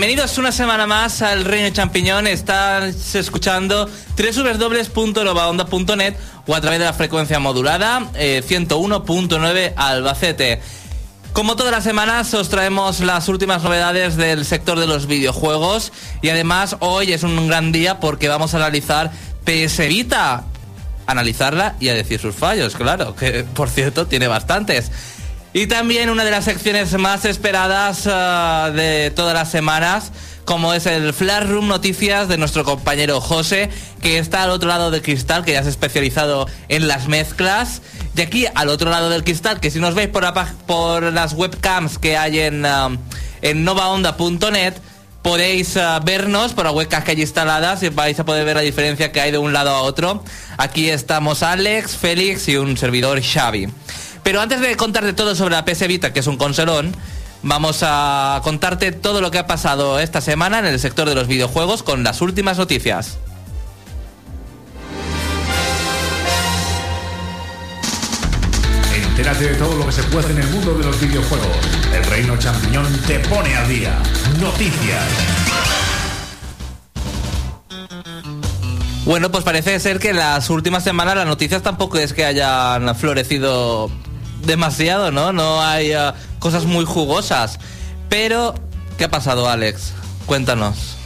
Bienvenidos una semana más al Reino Champiñón. Estás escuchando www.lobaonda.net o a través de la frecuencia modulada 101.9 eh, Albacete. Como todas las semanas os traemos las últimas novedades del sector de los videojuegos y además hoy es un gran día porque vamos a analizar PS Vita, analizarla y a decir sus fallos, claro, que por cierto tiene bastantes. Y también una de las secciones más esperadas uh, de todas las semanas, como es el Flash Room Noticias de nuestro compañero José, que está al otro lado del cristal, que ya se ha especializado en las mezclas. Y aquí al otro lado del cristal, que si nos veis por, las webcams que hay en, uh, en novaonda.net, podéis uh, vernos por las webcams que hay instaladas y vais a poder ver la diferencia que hay de un lado a otro. Aquí estamos Alex, Félix y un servidor Xavi. Pero antes de contarte todo sobre la PS Vita, que es un consolón, vamos a contarte todo lo que ha pasado esta semana en el sector de los videojuegos con las últimas noticias. Entérate de todo lo que se puede en el mundo de los videojuegos. El Reino Champiñón te pone al día. Noticias. Bueno, pues parece ser que en las últimas semanas las noticias tampoco es que hayan florecido demasiado, ¿no? No hay uh, cosas muy jugosas. Pero, ¿qué ha pasado, Alex? Cuéntanos.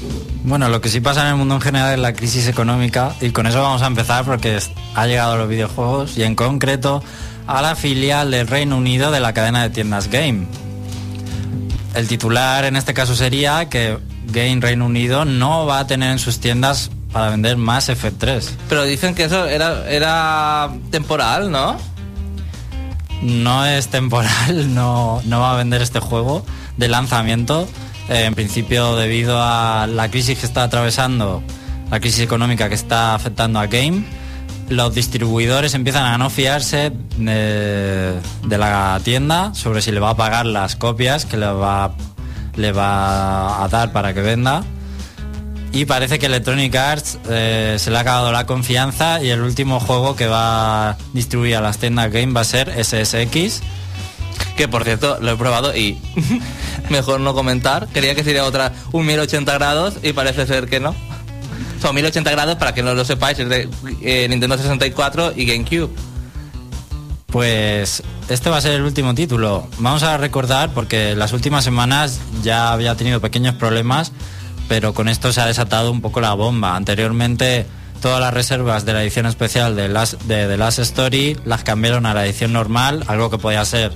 Bueno, lo que sí pasa en el mundo en general es la crisis económica y con eso vamos a empezar porque ha llegado a los videojuegos y en concreto a la filial del Reino Unido de la cadena de tiendas Game. El titular en este caso sería que Game Reino Unido no va a tener en sus tiendas para vender más F3. Pero dicen que eso era, era temporal, ¿no? No es temporal, no, no va a vender este juego de lanzamiento. Eh, en principio debido a la crisis que está atravesando, la crisis económica que está afectando a Game, los distribuidores empiezan a no fiarse de, la tienda sobre si le va a pagar las copias que le va, le va a dar para que venda y parece que Electronic Arts eh, se le ha acabado la confianza y el último juego que va a distribuir a las tiendas Game va a ser SSX. Que por cierto lo he probado y mejor no comentar. Quería que sería otra un 1080 grados y parece ser que no. Son 1080 grados para que no lo sepáis, es de eh, Nintendo 64 y GameCube. Pues este va a ser el último título. Vamos a recordar porque las últimas semanas ya había tenido pequeños problemas pero con esto se ha desatado un poco la bomba. Anteriormente todas las reservas de la edición especial de, de The Last Story las cambiaron a la edición normal, algo que podía ser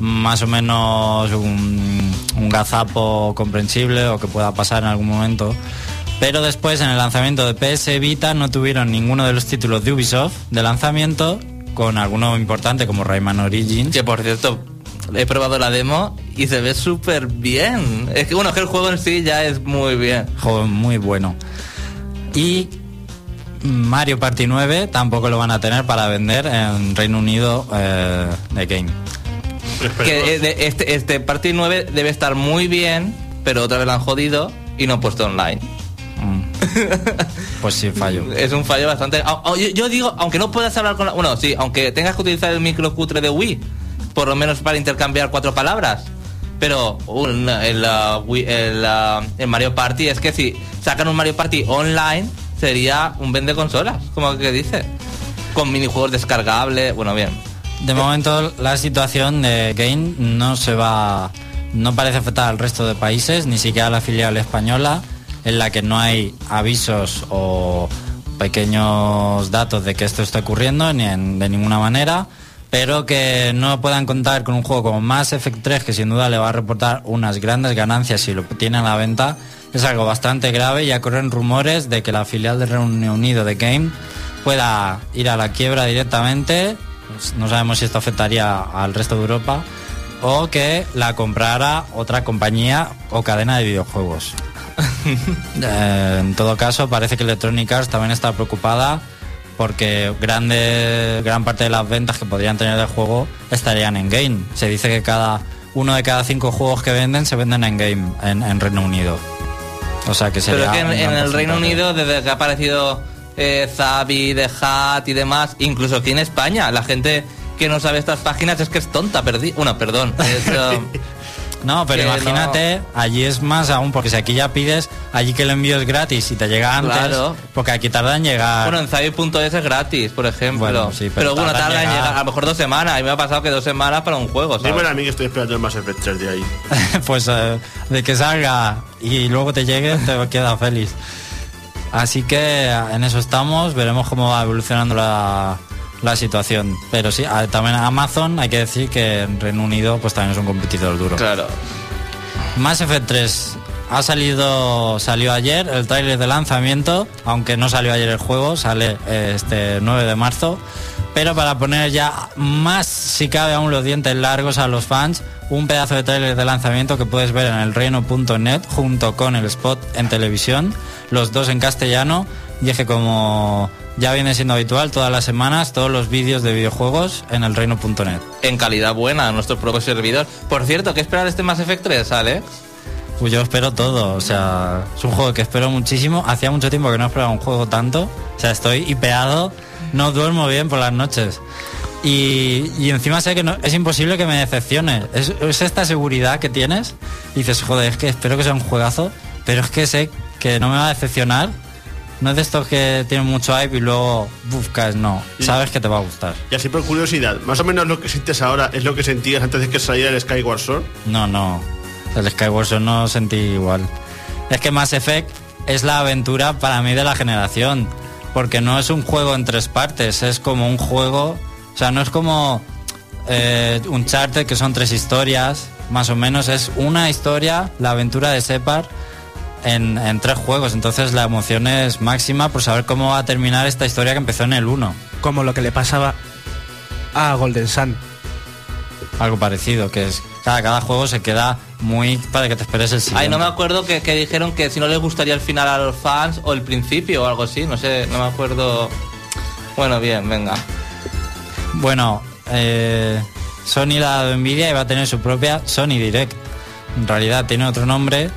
más o menos un, un gazapo comprensible o que pueda pasar en algún momento. Pero después en el lanzamiento de PS Vita no tuvieron ninguno de los títulos de Ubisoft de lanzamiento, con alguno importante como Rayman Origins. Que por cierto, he probado la demo y se ve súper bien. Es que bueno, que el juego en sí ya es muy bien. Juego muy bueno. Y Mario Party 9 tampoco lo van a tener para vender en Reino Unido eh, de Game. Que eh, este, este Party 9 debe estar muy bien, pero otra vez lo han jodido y no han puesto online. Mm. Pues sí, fallo. es un fallo bastante. Yo, digo, aunque no puedas hablar con la. Bueno, sí, aunque tengas que utilizar el micro cutre de Wii, por lo menos para intercambiar cuatro palabras. Pero el, el, Mario Party es que si sacan un Mario Party online sería un vende consolas, como que dice. Con minijuegos descargables, bueno, bien. De momento la situación de Game no se va, no parece afectar al resto de países, ni siquiera a la filial española, en la que no hay avisos o pequeños datos de que esto está ocurriendo ni de ninguna manera pero que no puedan contar con un juego como Mass Effect 3, que sin duda le va a reportar unas grandes ganancias si lo tiene a la venta, es algo bastante grave. Ya corren rumores de que la filial de Reino Unido de Game pueda ir a la quiebra directamente. Pues no sabemos si esto afectaría al resto de Europa o que la comprara otra compañía o cadena de videojuegos. Eh, en todo caso, parece que Electronic Arts también está preocupada porque grande, gran parte de las ventas que podrían tener del juego estarían en game. Se dice que cada uno de cada cinco juegos que venden se venden en game en, Reino Unido. O sea que sería. Pero que en, el Reino Unido, desde que ha aparecido eh, Zabi, The Hat y demás, incluso aquí en España, la gente que no sabe estas páginas es que es tonta, perdí. Bueno, perdón. No, pero imagínate, allí es más aún, porque si aquí ya pides, allí que el envío es gratis y te llega antes, Claro. porque aquí tarda en llegar. Bueno, en Zavi.es es gratis, por ejemplo. Bueno, sí, pero bueno, tarda en tarda en llegar. llegar. A lo mejor dos semanas. A mí me ha pasado que dos semanas para un juego, ¿sabes? Dímelo a mí que estoy esperando el Mass Effect 3 de ahí. pues eh, de que salga y luego te llegue, te queda feliz. Así que en eso estamos, veremos cómo va evolucionando la, la situación. Pero sí, a- también Amazon, hay que decir que en Reino Unido pues también es un competidor duro. Claro. Mass Effect 3 ha salido, salió ayer el tráiler de lanzamiento, aunque no salió ayer el juego, sale eh, este 9 de marzo. Pero para poner ya más, si cabe aún los dientes largos a los fans, un pedazo de tráiler de lanzamiento que puedes ver en el reino.net junto con el spot en televisión, los dos en castellano, y es que como ya viene siendo habitual todas las semanas, todos los vídeos de videojuegos en el reino.net. En calidad buena, nuestro propio servidor. Por cierto, ¿qué esperar de este Mass Effect 3, Ale? Pues yo espero todo, o sea, es un juego que espero muchísimo. Hacía mucho tiempo que no esperaba un juego tanto. O sea, estoy hipeado, no duermo bien por las noches. Y, y encima sé que no, es imposible que me decepcione. Es, es esta seguridad que tienes. Y dices, joder, es que espero que sea un juegazo, pero es que sé que no me va a decepcionar. No es de estos que tienen mucho hype y luego buscas, no. Sabes que te va a gustar. Y así por curiosidad, más o menos lo que sientes ahora es lo que sentías antes de que saliera el Skyward Sword. No, no. El Skyward Sword no sentí igual. Es que Mass Effect es la aventura para mí de la generación. Porque no es un juego en tres partes, es como un juego. O sea, no es como eh, Uncharted, que son tres historias, más o menos. Es una historia, la aventura de Separ, en, en tres juegos. Entonces la emoción es máxima por saber cómo va a terminar esta historia que empezó en el 1. Como lo que le pasaba a Golden Sun. Algo parecido, que es. Cada, cada juego se queda muy para que te esperes el siguiente. Ay, no me acuerdo que, que dijeron que si no les gustaría el final a los fans o el principio o algo así. No sé, no me acuerdo. Bueno, bien, venga. Bueno, eh, Sony la ha dado envidia y va a tener su propia Sony Direct. En realidad tiene otro nombre,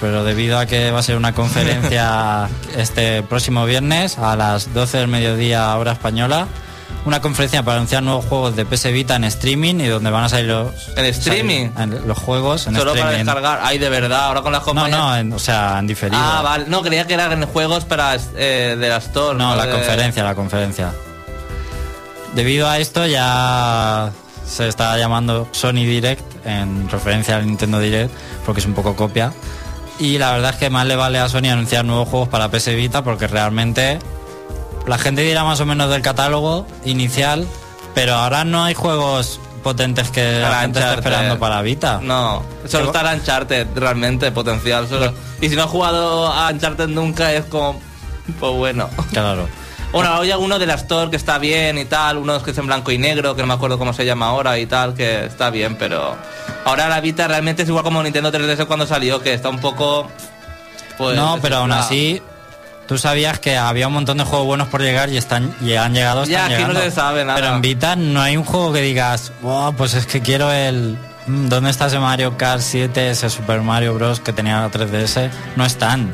pero debido a que va a ser una conferencia este próximo viernes a las 12 del mediodía hora española, una conferencia para anunciar nuevos juegos de PS Vita en streaming y donde van a salir los, ¿En streaming? salir- en los juegos en Solo para streaming. descargar. Ay, de verdad, ahora con las No, compañías. no, en- o sea, en diferido. Ah, vale. No, creía que eran juegos para eh, de la Store. No, la De- conferencia, la conferencia. Debido a esto ya se está llamando Sony Direct en referencia al Nintendo Direct porque es un poco copia. Y la verdad es que más le vale a Sony anunciar nuevos juegos para PS Vita porque realmente la gente dirá más o menos del catálogo inicial, pero ahora no hay juegos potentes que la gente está esperando para Vita. No, solo está el Uncharted, realmente, potencial. Solo. Y si no has jugado a Uncharted nunca, es como. Pues bueno. Claro. Bueno, hay alguno de la Store que está bien y tal, unos que es en blanco y negro, que no me acuerdo cómo se llama ahora y tal, que está bien, pero ahora la Vita realmente es igual como Nintendo 3DS cuando salió, que está un poco... Pues, no, pero aún así, tú sabías que había un montón de juegos buenos por llegar y están y han llegado. Ya, aquí no se sabe nada. Pero en Vita no hay un juego que digas, "Buah, pues es que quiero el. mm, ¿Dónde está ese Mario Kart 7, ese Super Mario Bros. que tenía la 3DS? No están.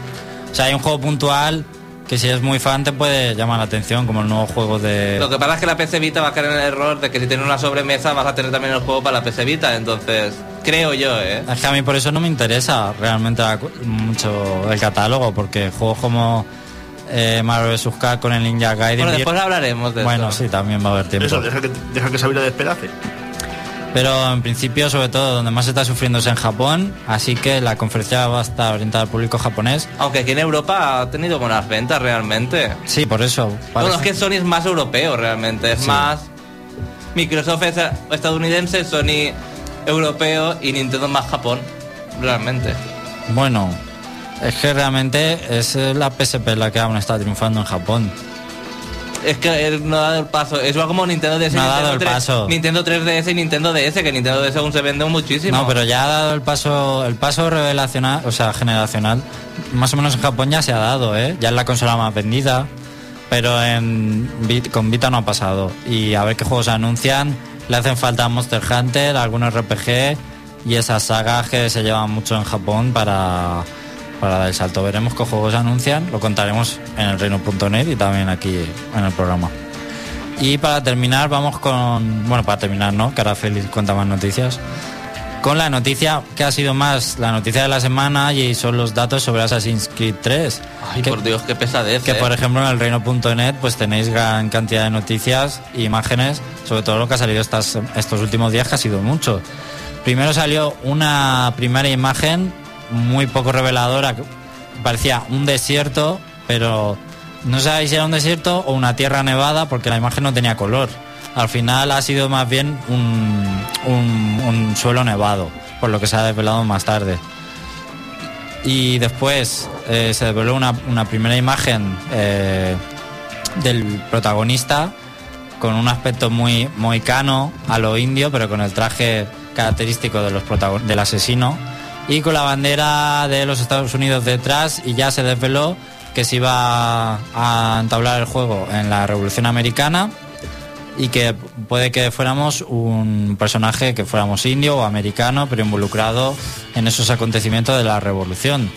O sea, hay un juego puntual que si eres muy fan te puede llamar la atención, como el nuevo juego de. Lo que pasa es que la PC Vita va a caer en el error de que si tienes una sobremesa vas a tener también el juego para la PC Vita, entonces creo yo, ¿eh? Es que a mí por eso no me interesa realmente mucho el catálogo, porque juegos como eh, Mario vs. Capcom con el Ninja Gaiden. Bueno, después hablaremos de Bueno, esto. sí, también va a haber tiempo. Eso, deja que, deja que Sabina despedace. Pero en principio, sobre todo, donde más se está sufriendo es en Japón, así que la conferencia va a estar orientada al público japonés. Aunque aquí en Europa ha tenido buenas ventas realmente. Sí, por eso. Bueno, parece- es que Sony es más europeo realmente, es Sí. más... Microsoft es estadounidense, Sony europeo y Nintendo más Japón, realmente. Bueno, es que realmente es la PSP la que aún está triunfando en Japón. Es que no ha dado el paso. Es igual como Nintendo DS. No ha dado Nintendo el 3 paso. Nintendo 3DS y Nintendo DS, que Nintendo DS aún se vende muchísimo. No, pero ya ha dado el paso, el paso revelacional, o sea, generacional, más o menos en Japón ya se ha dado, ¿eh? Ya es la consola más vendida, pero en con Vita no ha pasado. Y a ver qué juegos anuncian. Le hacen falta Monster Hunter, algunos RPG y esas sagas que se llevan mucho en Japón para, para dar el salto. Veremos qué juegos anuncian, lo contaremos en el reino.net y también aquí en el programa. Y para terminar, vamos con. Bueno, para terminar, ¿no? Que ahora Félix cuenta más noticias. con la noticia que ha sido más la noticia de la semana y son los datos sobre Assassin's Creed 3. Ay, que, por Dios, qué pesadez. que eh. por ejemplo en el reino.net pues tenéis gran cantidad de noticias e imágenes sobre todo lo que ha salido estas, estos últimos días que ha sido mucho. Primero salió una primera imagen muy poco reveladora, parecía un desierto, pero no sabéis si era un desierto o una tierra nevada porque la imagen no tenía color. Al final ha sido más bien un, un- suelo nevado, por lo que se ha desvelado más tarde. Y después eh, se desveló una, una primera imagen eh, del protagonista con un aspecto muy moicano a lo indio, pero con el traje característico de los del asesino y con la bandera de los Estados Unidos detrás y ya se desveló que se iba a entablar el juego en la Revolución Americana y que puede que fuéramos un personaje que fuéramos indio o americano, pero involucrado en esos acontecimientos de la revolución.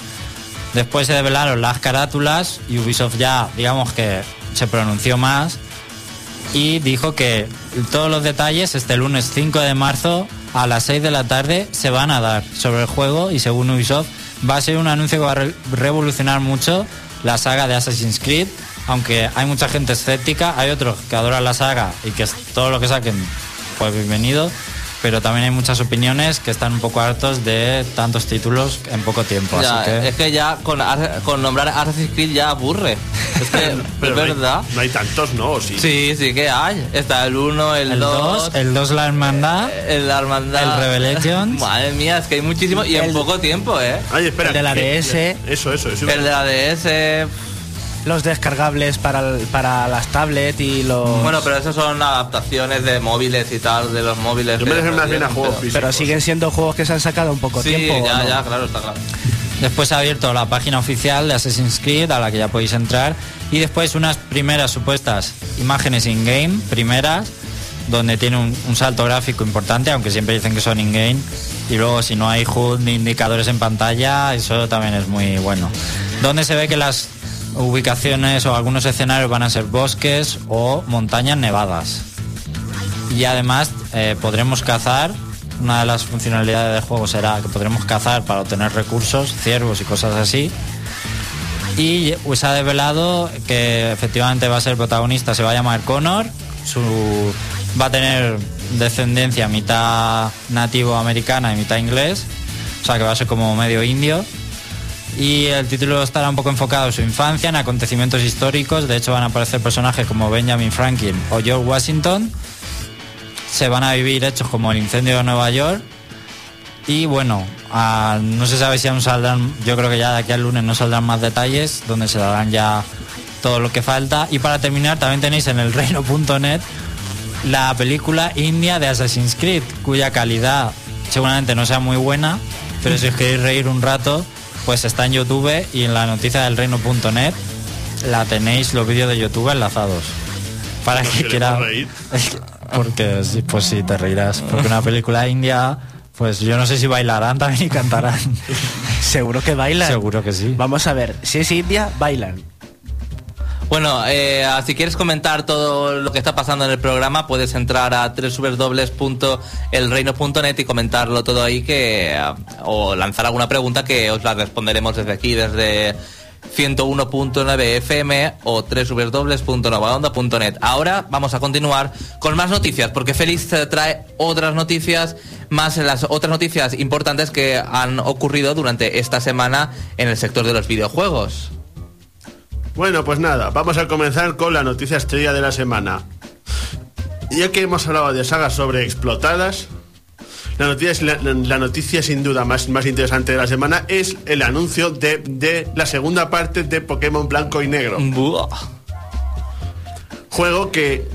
Después se develaron las carátulas y Ubisoft ya, digamos que se pronunció más y dijo que todos los detalles este lunes 5 de marzo a las 6 de la tarde se van a dar sobre el juego y según Ubisoft va a ser un anuncio que va a re- revolucionar mucho la saga de Assassin's Creed, aunque hay mucha gente escéptica, hay otros que adoran la saga y que todo lo que saquen pues bienvenido, pero también hay muchas opiniones que están un poco hartos de tantos títulos en poco tiempo, Ya, así que Es que ya con, con nombrar Assassin's Creed ya aburre. Es que es Pero no hay- verdad. No hay, tantos, ¿no? ¿O sí. Sí, sí que hay. Está el 1, el el 2, 2, el 2 la hermandad, el Hermandad. el Revelations. Madre mía, es que hay muchísimo y en poco tiempo, ¿eh? Ay, espera. El de la DS. Eso, eso, eso. El de la DS. Los descargables para, el- para las tablets y los... Bueno, pero esos son adaptaciones de móviles y tal, de los móviles. Yo que me refiero más bien a salieron, juegos pero- físicos. pero siguen siendo juegos que se han sacado en poco Sí, tiempo. ¿o ya, no? ya, claro, está claro. Después ha abierto la página oficial de Assassin's Creed a la que ya podéis entrar y después unas primeras supuestas imágenes in-game, primeras, donde tiene un, un salto gráfico importante, aunque siempre dicen que son in-game. Y luego si no hay HUD ni indicadores en pantalla, eso también es muy bueno. Donde se ve que las ubicaciones o algunos escenarios van a ser bosques o montañas nevadas. Y además eh, podremos cazar. Una de las funcionalidades del juego será que podremos cazar para obtener recursos, ciervos y cosas así. Y pues ha develado que efectivamente va a ser protagonista, se va a llamar Connor, su, va a tener descendencia mitad nativo americana y mitad inglés, o sea que va a ser como medio indio. Y el título estará un poco enfocado en su infancia, en acontecimientos históricos, de hecho van a aparecer personajes como Benjamin Franklin o George Washington, se van a vivir hechos como el incendio de Nueva York. Y bueno, no se sabe si aún saldrán, yo creo que ya de aquí al lunes no saldrán más detalles, donde se darán ya todo lo que falta. Y para terminar, también tenéis en el reino.net la película india de Assassin's Creed, cuya calidad seguramente no sea muy buena, pero si os queréis reír un rato, pues está en YouTube y en la noticia del reino.net la tenéis los vídeos de YouTube enlazados. Para que quiera... reír. Porque sí, pues sí, te reirás. Porque una película india, pues yo no sé si bailarán también y cantarán. Seguro que bailan. Seguro que sí. Vamos a ver, si es India, bailan. Bueno, eh, si quieres comentar todo lo que está pasando en el programa, puedes entrar a www.elreino.net y comentarlo todo ahí que eh, o lanzar alguna pregunta que os la responderemos desde aquí, desde 101.9 FM o www.novaonda.net. Ahora vamos a continuar con más noticias, porque Félix trae otras noticias, más las otras noticias importantes que han ocurrido durante esta semana en el sector de los videojuegos. Bueno, pues nada, vamos a comenzar con la noticia estrella de la semana. Ya que hemos hablado de sagas sobre explotadas, la noticia, la, la noticia sin duda más, más interesante de la semana es el anuncio de, de la segunda parte de Pokémon Blanco y Negro. Buah. Juego que,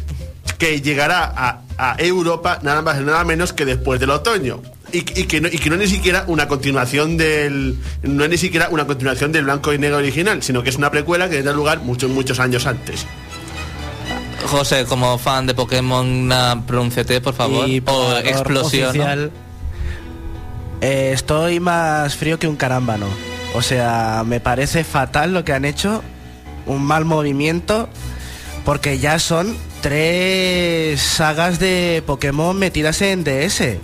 que llegará a, a Europa nada más y nada menos que después del otoño. Y, y que no, y que no es ni siquiera una continuación del. No es ni siquiera una continuación del blanco y negro original, sino que es una precuela que tendrá lugar muchos, muchos años antes. José, como fan de Pokémon, pronúnciate, por favor. Y o por explosión. ¿no? oficial, eh, estoy más frío que un carámbano. O sea, me parece fatal lo que han hecho. Un mal movimiento. Porque ya son tres sagas de Pokémon metidas en DS.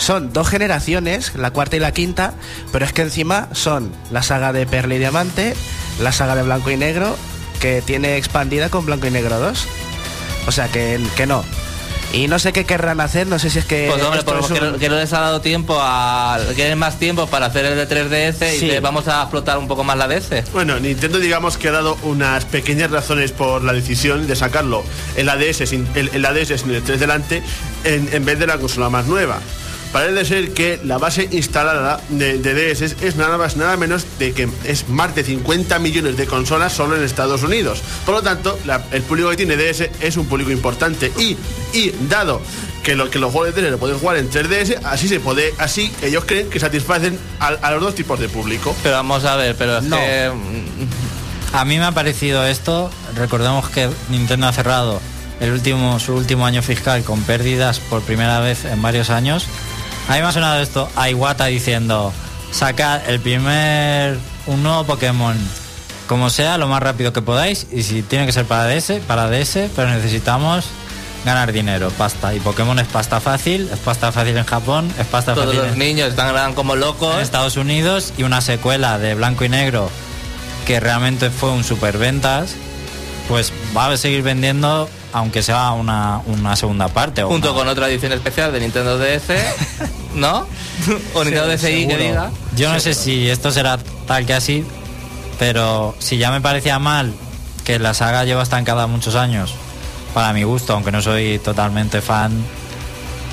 Son dos generaciones, la cuarta y la quinta, pero es que encima son la saga de Perla y Diamante, la saga de Blanco y Negro, que tiene expandida con Blanco y Negro 2. O sea que, que no. Y no sé qué querrán hacer, no sé si es que... Pues hombre, esto por- es que, no- que no les ha dado tiempo a... Quieren más tiempo para hacer el de 3DS Sí. y vamos a explotar un poco más la DS. Bueno, Nintendo digamos que ha dado unas pequeñas razones por la decisión de sacarlo en la DS sin, en, en la DS sin el 3 delante en, en vez de la consola más nueva. Parece ser que la base instalada de, de DS es nada más nada menos de que es más de 50 millones de consolas solo en Estados Unidos. Por lo tanto, la- el público que tiene DS es un público importante y, y dado que, lo, que los juegos de DS lo pueden jugar en 3DS, así se puede, así ellos creen que satisfacen a, a los dos tipos de público. Pero vamos a ver, pero es No. que... A mí me ha parecido esto, recordemos que Nintendo ha cerrado el último, su último año fiscal con pérdidas por primera vez en varios años. A mí me ha sonado esto a Iwata diciendo, sacad el primer, un nuevo Pokémon, como sea, lo más rápido que podáis, y si tiene que ser para DS, para DS, pero necesitamos ganar dinero, pasta. Y Pokémon es pasta fácil, es pasta fácil en Japón, es pasta Todos fácil los en- niños están como locos. en Estados Unidos y una secuela de Blanco y Negro que realmente fue un superventas, pues va a seguir vendiendo aunque sea una, una segunda parte. o junto una- con otra edición especial de Nintendo DS, ¿no? o Nintendo DSi que diga. Yo no sé si esto será tal que así, pero si ya me parecía mal que la saga lleva estancada muchos años, para mi gusto, aunque no soy totalmente fan,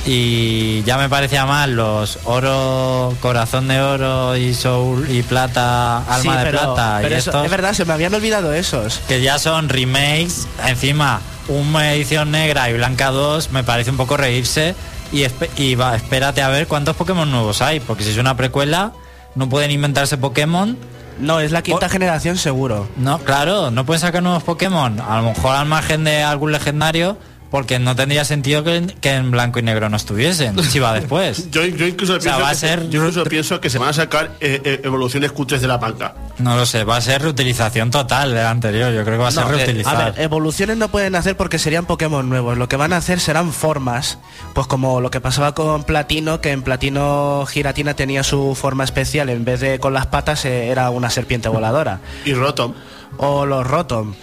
y ya me parecía mal los oro, corazón de oro y soul y plata, alma Sí, de plata pero y eso- estos, es verdad, se me habían olvidado esos. que ya son remakes, encima una edición negra y blanca 2, me parece un poco reírse y, va, espérate a ver cuántos Pokémon nuevos hay, porque si es una precuela no pueden inventarse Pokémon. No, es la quinta generación seguro. No, claro, no pueden sacar nuevos Pokémon, a lo mejor al margen de algún legendario, porque no tendría sentido que, que en blanco y negro no estuviesen, si va después. Yo, yo incluso, sea, pienso, va a que se- ser- yo incluso pienso que se van a sacar eh, eh, evoluciones cutres de la banca. No lo sé, va a ser reutilización total del anterior, yo creo que va a ser No, eh, reutilizar. A ver, evoluciones no pueden hacer porque serían Pokémon nuevos. Lo que van a hacer serán formas. Pues como lo que pasaba con Platino, que en Platino Giratina tenía su forma especial. En vez de con las patas eh, era una serpiente voladora. Y Rotom. O los Rotom.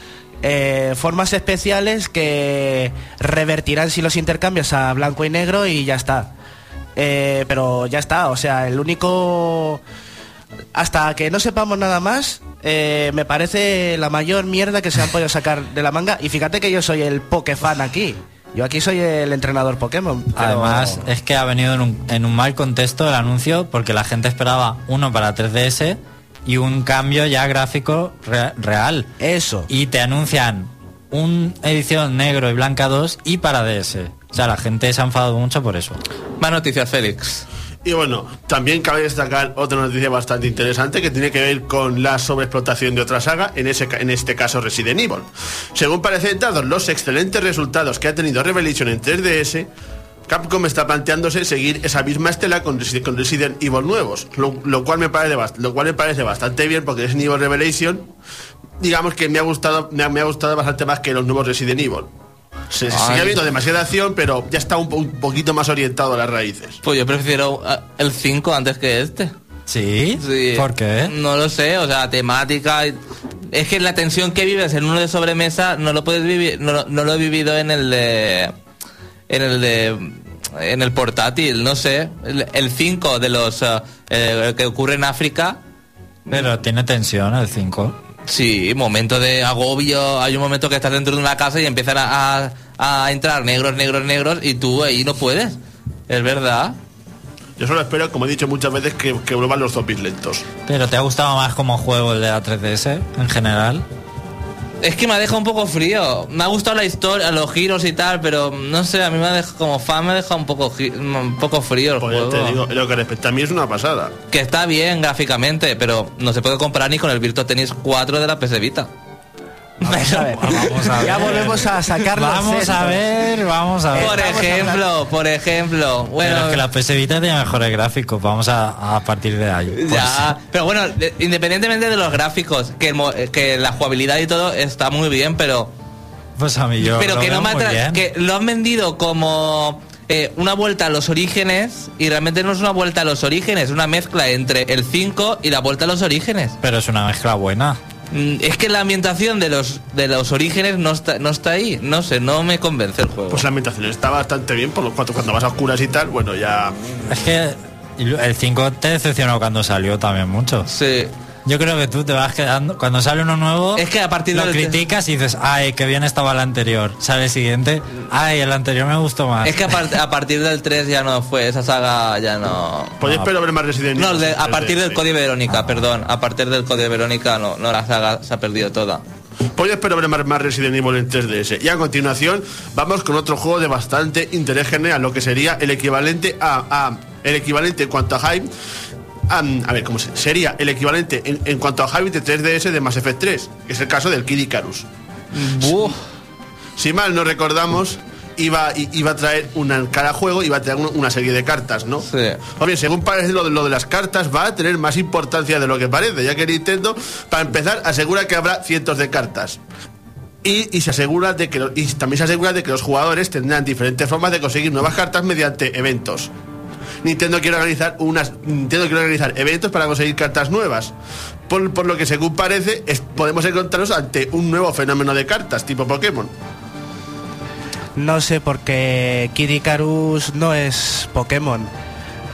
Eh, formas especiales que revertirán si los intercambias a blanco y negro y ya está. Eh, pero ya está, o sea, el único... Hasta que no sepamos nada más, eh, me parece la mayor mierda que se han podido sacar de la manga. Y fíjate que yo soy el Pokefan aquí. Yo aquí soy el entrenador Pokémon. Además, es que ha venido en un, en un mal contexto el anuncio porque la gente esperaba uno para 3DS y un cambio ya gráfico re- real. Eso. Y te anuncian un edición negro y blanca 2 y para DS. O sea, la gente se ha enfadado mucho por eso. Más noticias, Félix. Y bueno, también cabe destacar otra noticia bastante interesante que tiene que ver con la sobreexplotación de otra saga, en, ese, en este caso Resident Evil. Según parecen dados los excelentes resultados que ha tenido Revelation en 3DS, Capcom está planteándose seguir esa misma estela con, con Resident Evil nuevos, lo, lo cual me parece, lo cual me parece bastante bien porque Resident Evil Revelation, digamos que me ha gustado, me ha, me ha gustado bastante más que los nuevos Resident Evil. Se, Ay. sigue habiendo demasiada acción, pero ya está un, po- un poquito más orientado a las raíces. Pues yo prefiero ah, el 5 antes que este. ¿Sí? Sí. ¿Por qué? No lo sé, o sea, temática. Es que la tensión que vives en uno de sobremesa no lo puedes vivir, no, lo- no lo he vivido en el de. En el de. En el portátil, no sé. El 5 de los. eh, el que ocurre en África. Pero tiene tensión el 5. Sí, momento de agobio. Hay un momento que estás dentro de una casa y empiezan a, a- a entrar negros, negros, negros y tú ahí no puedes. Es verdad. Yo solo espero, como he dicho muchas veces, que, que vuelvan los zombies lentos. ¿Pero te ha gustado más como juego el de la 3DS en general? Es que me ha dejado un poco frío. Me ha gustado la historia, los giros y tal, pero no sé, a mí me ha dejado, como fan me ha dejado un poco, un poco frío el Pues juego. te digo, lo que respecta a mí es una pasada. Que está bien gráficamente, pero no se puede comparar ni con el Virtua Tennis 4 de la PS Vita. Vamos a ver. Vamos a Ya volvemos a sacar Vamos a ver, vamos a ver. Por Estamos ejemplo, por ejemplo. Bueno, es que la PS Vita tiene mejores gráficos, vamos a, a partir de ahí. Pues Ya, pero bueno, de- independientemente de los gráficos, que, el mo- que la jugabilidad y todo está muy bien, pero Pues a mí yo pero lo que veo no me que lo han vendido como eh, una vuelta a los orígenes y realmente no es una vuelta a los orígenes, es una mezcla entre el 5 y la vuelta a los orígenes. Pero es una mezcla buena. Mm, Es que la ambientación de los de los orígenes no está, no está ahí, no sé, no me convence el juego. Pues la ambientación está bastante bien, por lo cual cuando vas a oscuras y tal, bueno, ya... Es que el 5 te decepcionó cuando salió también mucho. Sí. Yo creo que tú te vas quedando. Cuando sale uno nuevo, Es que a partir lo del- criticas y dices, ay, qué bien estaba el anterior. Sale el siguiente, ay, el anterior me gustó más. Es que a, par- a partir del 3 ya no fue, esa saga ya no... Podéis No. pero ver más Resident No, Evil. de- a partir del. Código Verónica, perdón, a partir del Código Verónica no, no la saga se ha perdido toda. Pues espero ver más, más Resident Evil en 3DS. Y a continuación vamos con otro juego de bastante interés general, lo que sería el equivalente a, a- el equivalente en cuanto a hype. A, a ver, ¿cómo se, sería el equivalente en, en cuanto a hype de 3DS de Mass Effect 3, que es el caso del Kid Icarus. Si mal no recordamos, iba, iba a traer una, cada juego iba a traer un- una serie de cartas, ¿no? Sí. O bien, según parece lo de, lo de las cartas va a tener más importancia de lo que parece, ya que Nintendo, para empezar, asegura que habrá cientos de cartas. Y, y se asegura de que y también se asegura de que los jugadores tendrán diferentes formas de conseguir nuevas cartas mediante eventos. Nintendo quiere organizar unas Nintendo quiere organizar eventos para conseguir cartas nuevas. Por, lo que según parece podemos encontrarnos ante un nuevo fenómeno de cartas tipo Pokémon. No sé, porque Kid Icarus no es Pokémon.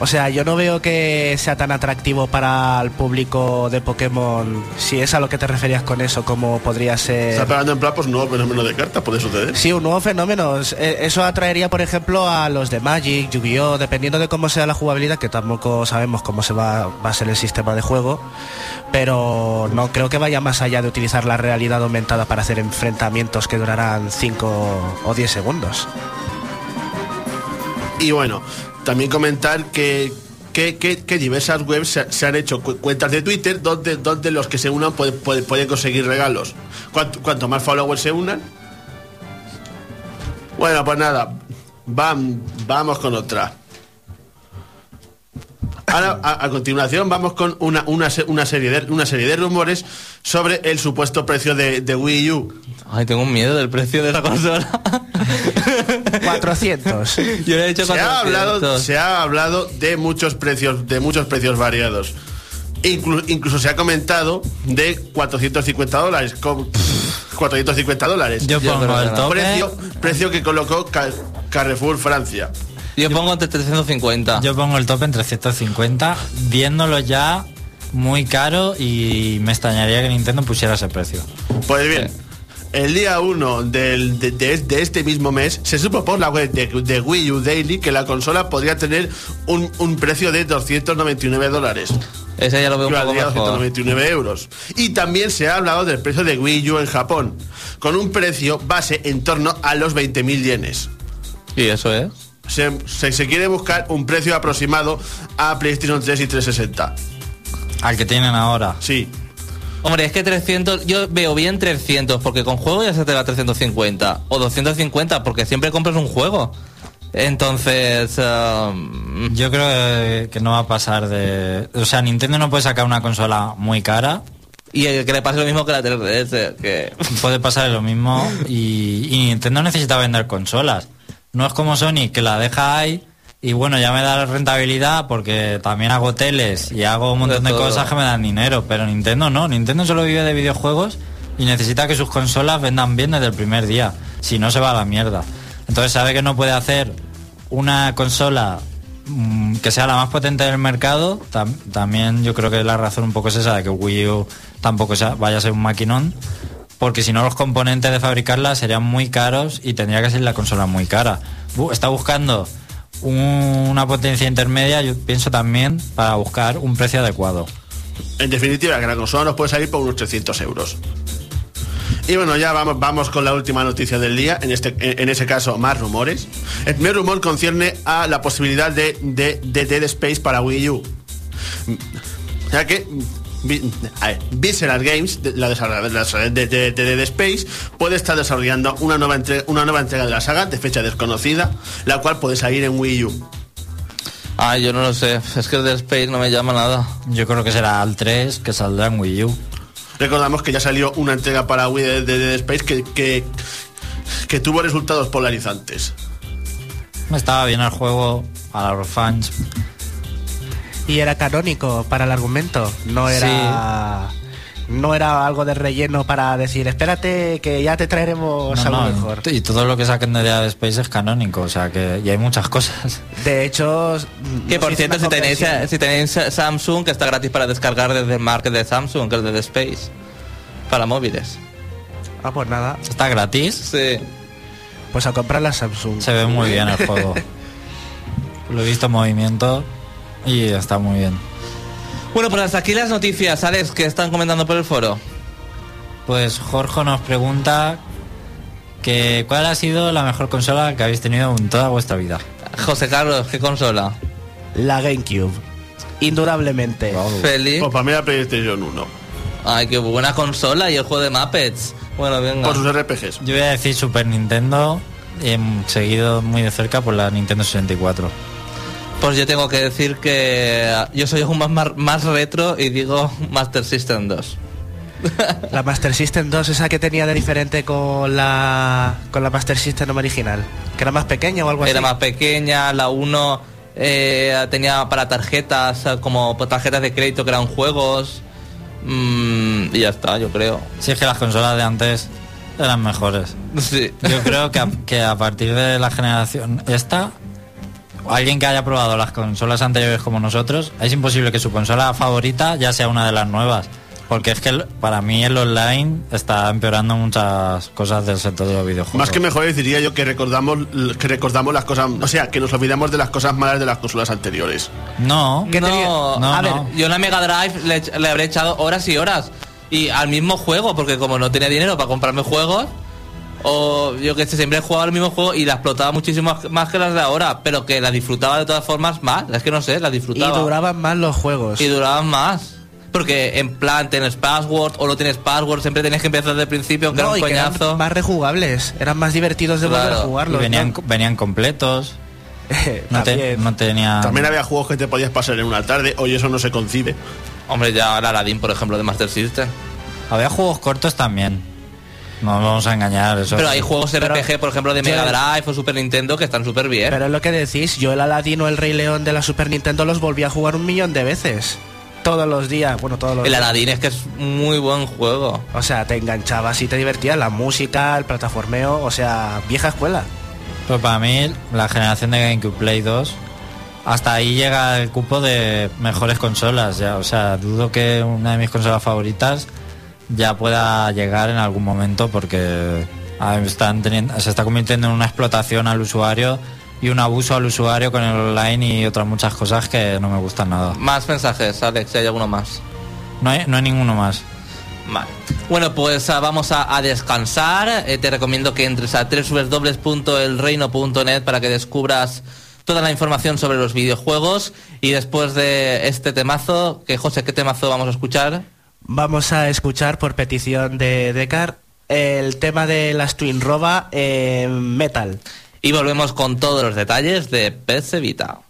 O sea, yo no veo que sea tan atractivo para el público de Pokémon. Si es a lo que te referías con eso, como podría ser... Está pegando en plan pues nuevo fenómeno de cartas, puede suceder. Sí, un nuevo fenómeno. Eh, Eso atraería, por ejemplo, a los de Magic, Yu-Gi-Oh!, dependiendo de cómo sea la jugabilidad, que tampoco sabemos cómo se va, va a ser el sistema de juego. Pero no creo que vaya más allá de utilizar la realidad aumentada para hacer enfrentamientos que durarán 5 o 10 segundos. Y bueno, también comentar que, que, que- diversas webs se, han hecho cu- cuentas de Twitter donde, donde los que se unan pueden, conseguir regalos. Cuanto, cuanto más followers se unan. Bueno, pues nada, vam- vamos con otra. Ahora, a, a continuación vamos con una, una, una serie de, una serie de rumores sobre el supuesto precio de, de Wii U. Ay, tengo un miedo del precio de la consola. 400. Yo le he dicho se ha 400. hablado se ha hablado de muchos precios de muchos precios variados Inclu- incluso se ha comentado de 450 dólares con 450 dólares Yo pongo el tope. precio precio que colocó Ca- Carrefour Francia Yo pongo entre 350. Yo pongo el tope en 350, viéndolo ya muy caro y me extrañaría que Nintendo pusiera ese precio. pues bien Sí. el día 1 del- de, de- de este mismo mes se supo por la web de, de Wii U Daily que la consola podría tener un, un precio de 299 dólares Ese ya lo veo que un poco valdría mejor. 299 euros. Y también se ha hablado del precio de Wii U en Japón, con un precio base en torno a los 20.000 yenes. Y eso es. Se, se- se quiere buscar un precio aproximado a PlayStation 3 y 360. Al que tienen ahora. Sí. Hombre, es que 300, yo veo bien 300, porque con juego ya se te va 350. O 250, porque siempre compras un juego. Entonces, um, Yo creo que, no va a pasar de... O sea, Nintendo no puede sacar una consola muy cara. y el que le pase lo mismo que la 3DS, que... Puede pasar lo mismo y, y Nintendo necesita vender consolas. No es como Sony que la deja ahí y bueno, ya me da la rentabilidad porque también hago teles y hago un montón De cosas que me dan dinero, pero Nintendo no. Nintendo solo vive de videojuegos y necesita que sus consolas vendan bien desde el primer día. Si no, se va a la mierda. Entonces sabe que no puede hacer una consola mm, que sea la más potente del mercado. Tam- también yo creo que la razón un poco es esa de que Wii U tampoco sea- vaya a ser un maquinón. Porque si no los componentes de fabricarla serían muy caros y tendría que ser la consola muy cara. Está buscando un- una potencia intermedia, yo pienso también, para buscar un precio adecuado. En definitiva, que la consola nos puede salir por unos 300 euros. Y bueno, ya vamos, vamos con la última noticia del día, en, este, en, ese caso más rumores. El primer rumor concierne a la posibilidad de, de, de Dead Space para Wii U. Ya que Visceral Games, la desarrolladora de, de- de Dead Space, puede estar desarrollando una nueva, entre- una nueva entrega de la saga de fecha desconocida, la cual puede salir en Wii U. Ay, yo no lo sé. Es que el de Space no me llama nada. Yo creo que será al 3 que saldrá en Wii U. Recordamos que ya salió una entrega para Wii de, de Dead Space que, que, que tuvo resultados polarizantes. Estaba bien el juego para los fans. Y era canónico para el argumento. No era. No era algo de relleno para decir, espérate que ya te traeremos No, algo no, mejor. y todo lo que saquen de Dead Space es canónico, o sea que y hay muchas cosas. De hecho. Que por cierto, si tenéis, si tenéis Samsung, que está gratis para descargar desde el market de Samsung, que es de The Space, para móviles. Ah, pues nada. Está gratis, Sí. Pues a comprar la Samsung. se ve muy bien el juego. Lo he visto en movimiento y está muy bien. Bueno, pues hasta aquí las noticias, Alex, que están comentando por el foro. Pues Jorge nos pregunta que cuál ha sido la mejor consola que habéis tenido en toda vuestra vida. José Carlos, ¿qué consola? La GameCube. Indudablemente. Feli. Pues para mí la PlayStation 1. Ay, qué buena consola y el juego de Muppets. Bueno, venga. Por sus RPGs. Yo voy a decir Super Nintendo y em, seguido muy de cerca por la Nintendo 64. Pues yo tengo que decir que yo soy aún más, más, retro y digo Master System 2. La Master System 2, esa que tenía de diferente con la con la Master System original. Que era más pequeña o algo así. Era más pequeña, la 1 eh, tenía para tarjetas, eh, como tarjetas de crédito que eran juegos. Mm, y ya está, yo creo. Si es que las consolas de antes eran mejores. Sí. Yo creo que a, que a partir de la generación esta, alguien que haya probado las consolas anteriores como nosotros, es imposible que su consola favorita ya sea una de las nuevas. Porque es que el- para mí el online está empeorando muchas cosas del sector de los videojuegos. Más que mejor diría yo que recordamos que recordamos las cosas, o sea, que nos olvidamos de las cosas malas de las consolas anteriores. No, no, No, a no. ver, yo en la Mega Drive le, le habré echado horas y horas. Y al mismo juego, porque como no tenía dinero para comprarme juegos, o yo que sé, siempre he jugado al mismo juego y la explotaba muchísimo más- más que las de ahora, pero que la disfrutaba de todas formas más. Es que no sé, la y disfrutaba. duraban más los juegos. Y duraban más. Porque en plan tienes password o no tienes password, siempre tenías que empezar desde el principio, aunque No, y era un que eran coñazo. más rejugables. Eran más divertidos de volver Claro. a y jugarlos. venían, ¿no? venían completos. No, te- no tenía... También había juegos que te podías pasar en una tarde, hoy eso no se concibe. Hombre, ya el Aladdin, por ejemplo, de Master System. Había juegos cortos también. No nos vamos a engañar. Eso Pero sí. hay juegos RPG, por ejemplo, de Mega Drive o Super Nintendo que están súper bien. Pero es lo que decís, yo el Aladino, el Rey León de la Super Nintendo los volví a jugar un millón de veces. Todos los días, bueno, todos los El días. Aladdin es que es muy buen juego. O sea, te enganchabas y te divertías. La música, el plataformeo, o sea, vieja escuela. Pues para mí, la generación de GameCube Play 2, hasta ahí llega el cupo de mejores consolas. Ya, o sea, dudo que una de mis consolas favoritas ya pueda llegar en algún momento porque están teniendo, se está convirtiendo en una explotación al usuario y un abuso al usuario con el online y otras muchas cosas que no me gustan nada. Más mensajes, Alex, si hay alguno más. No hay, no hay ninguno más. Vale. Bueno, pues ah, vamos a, a descansar. Eh, te recomiendo que entres a www.elreino.net para que descubras toda la información sobre los videojuegos. Y después de este temazo, que José, ¿qué temazo vamos a escuchar? Vamos a escuchar por petición de Decar el tema de las Twin Roba en metal. Y volvemos con todos los detalles de PC Vita.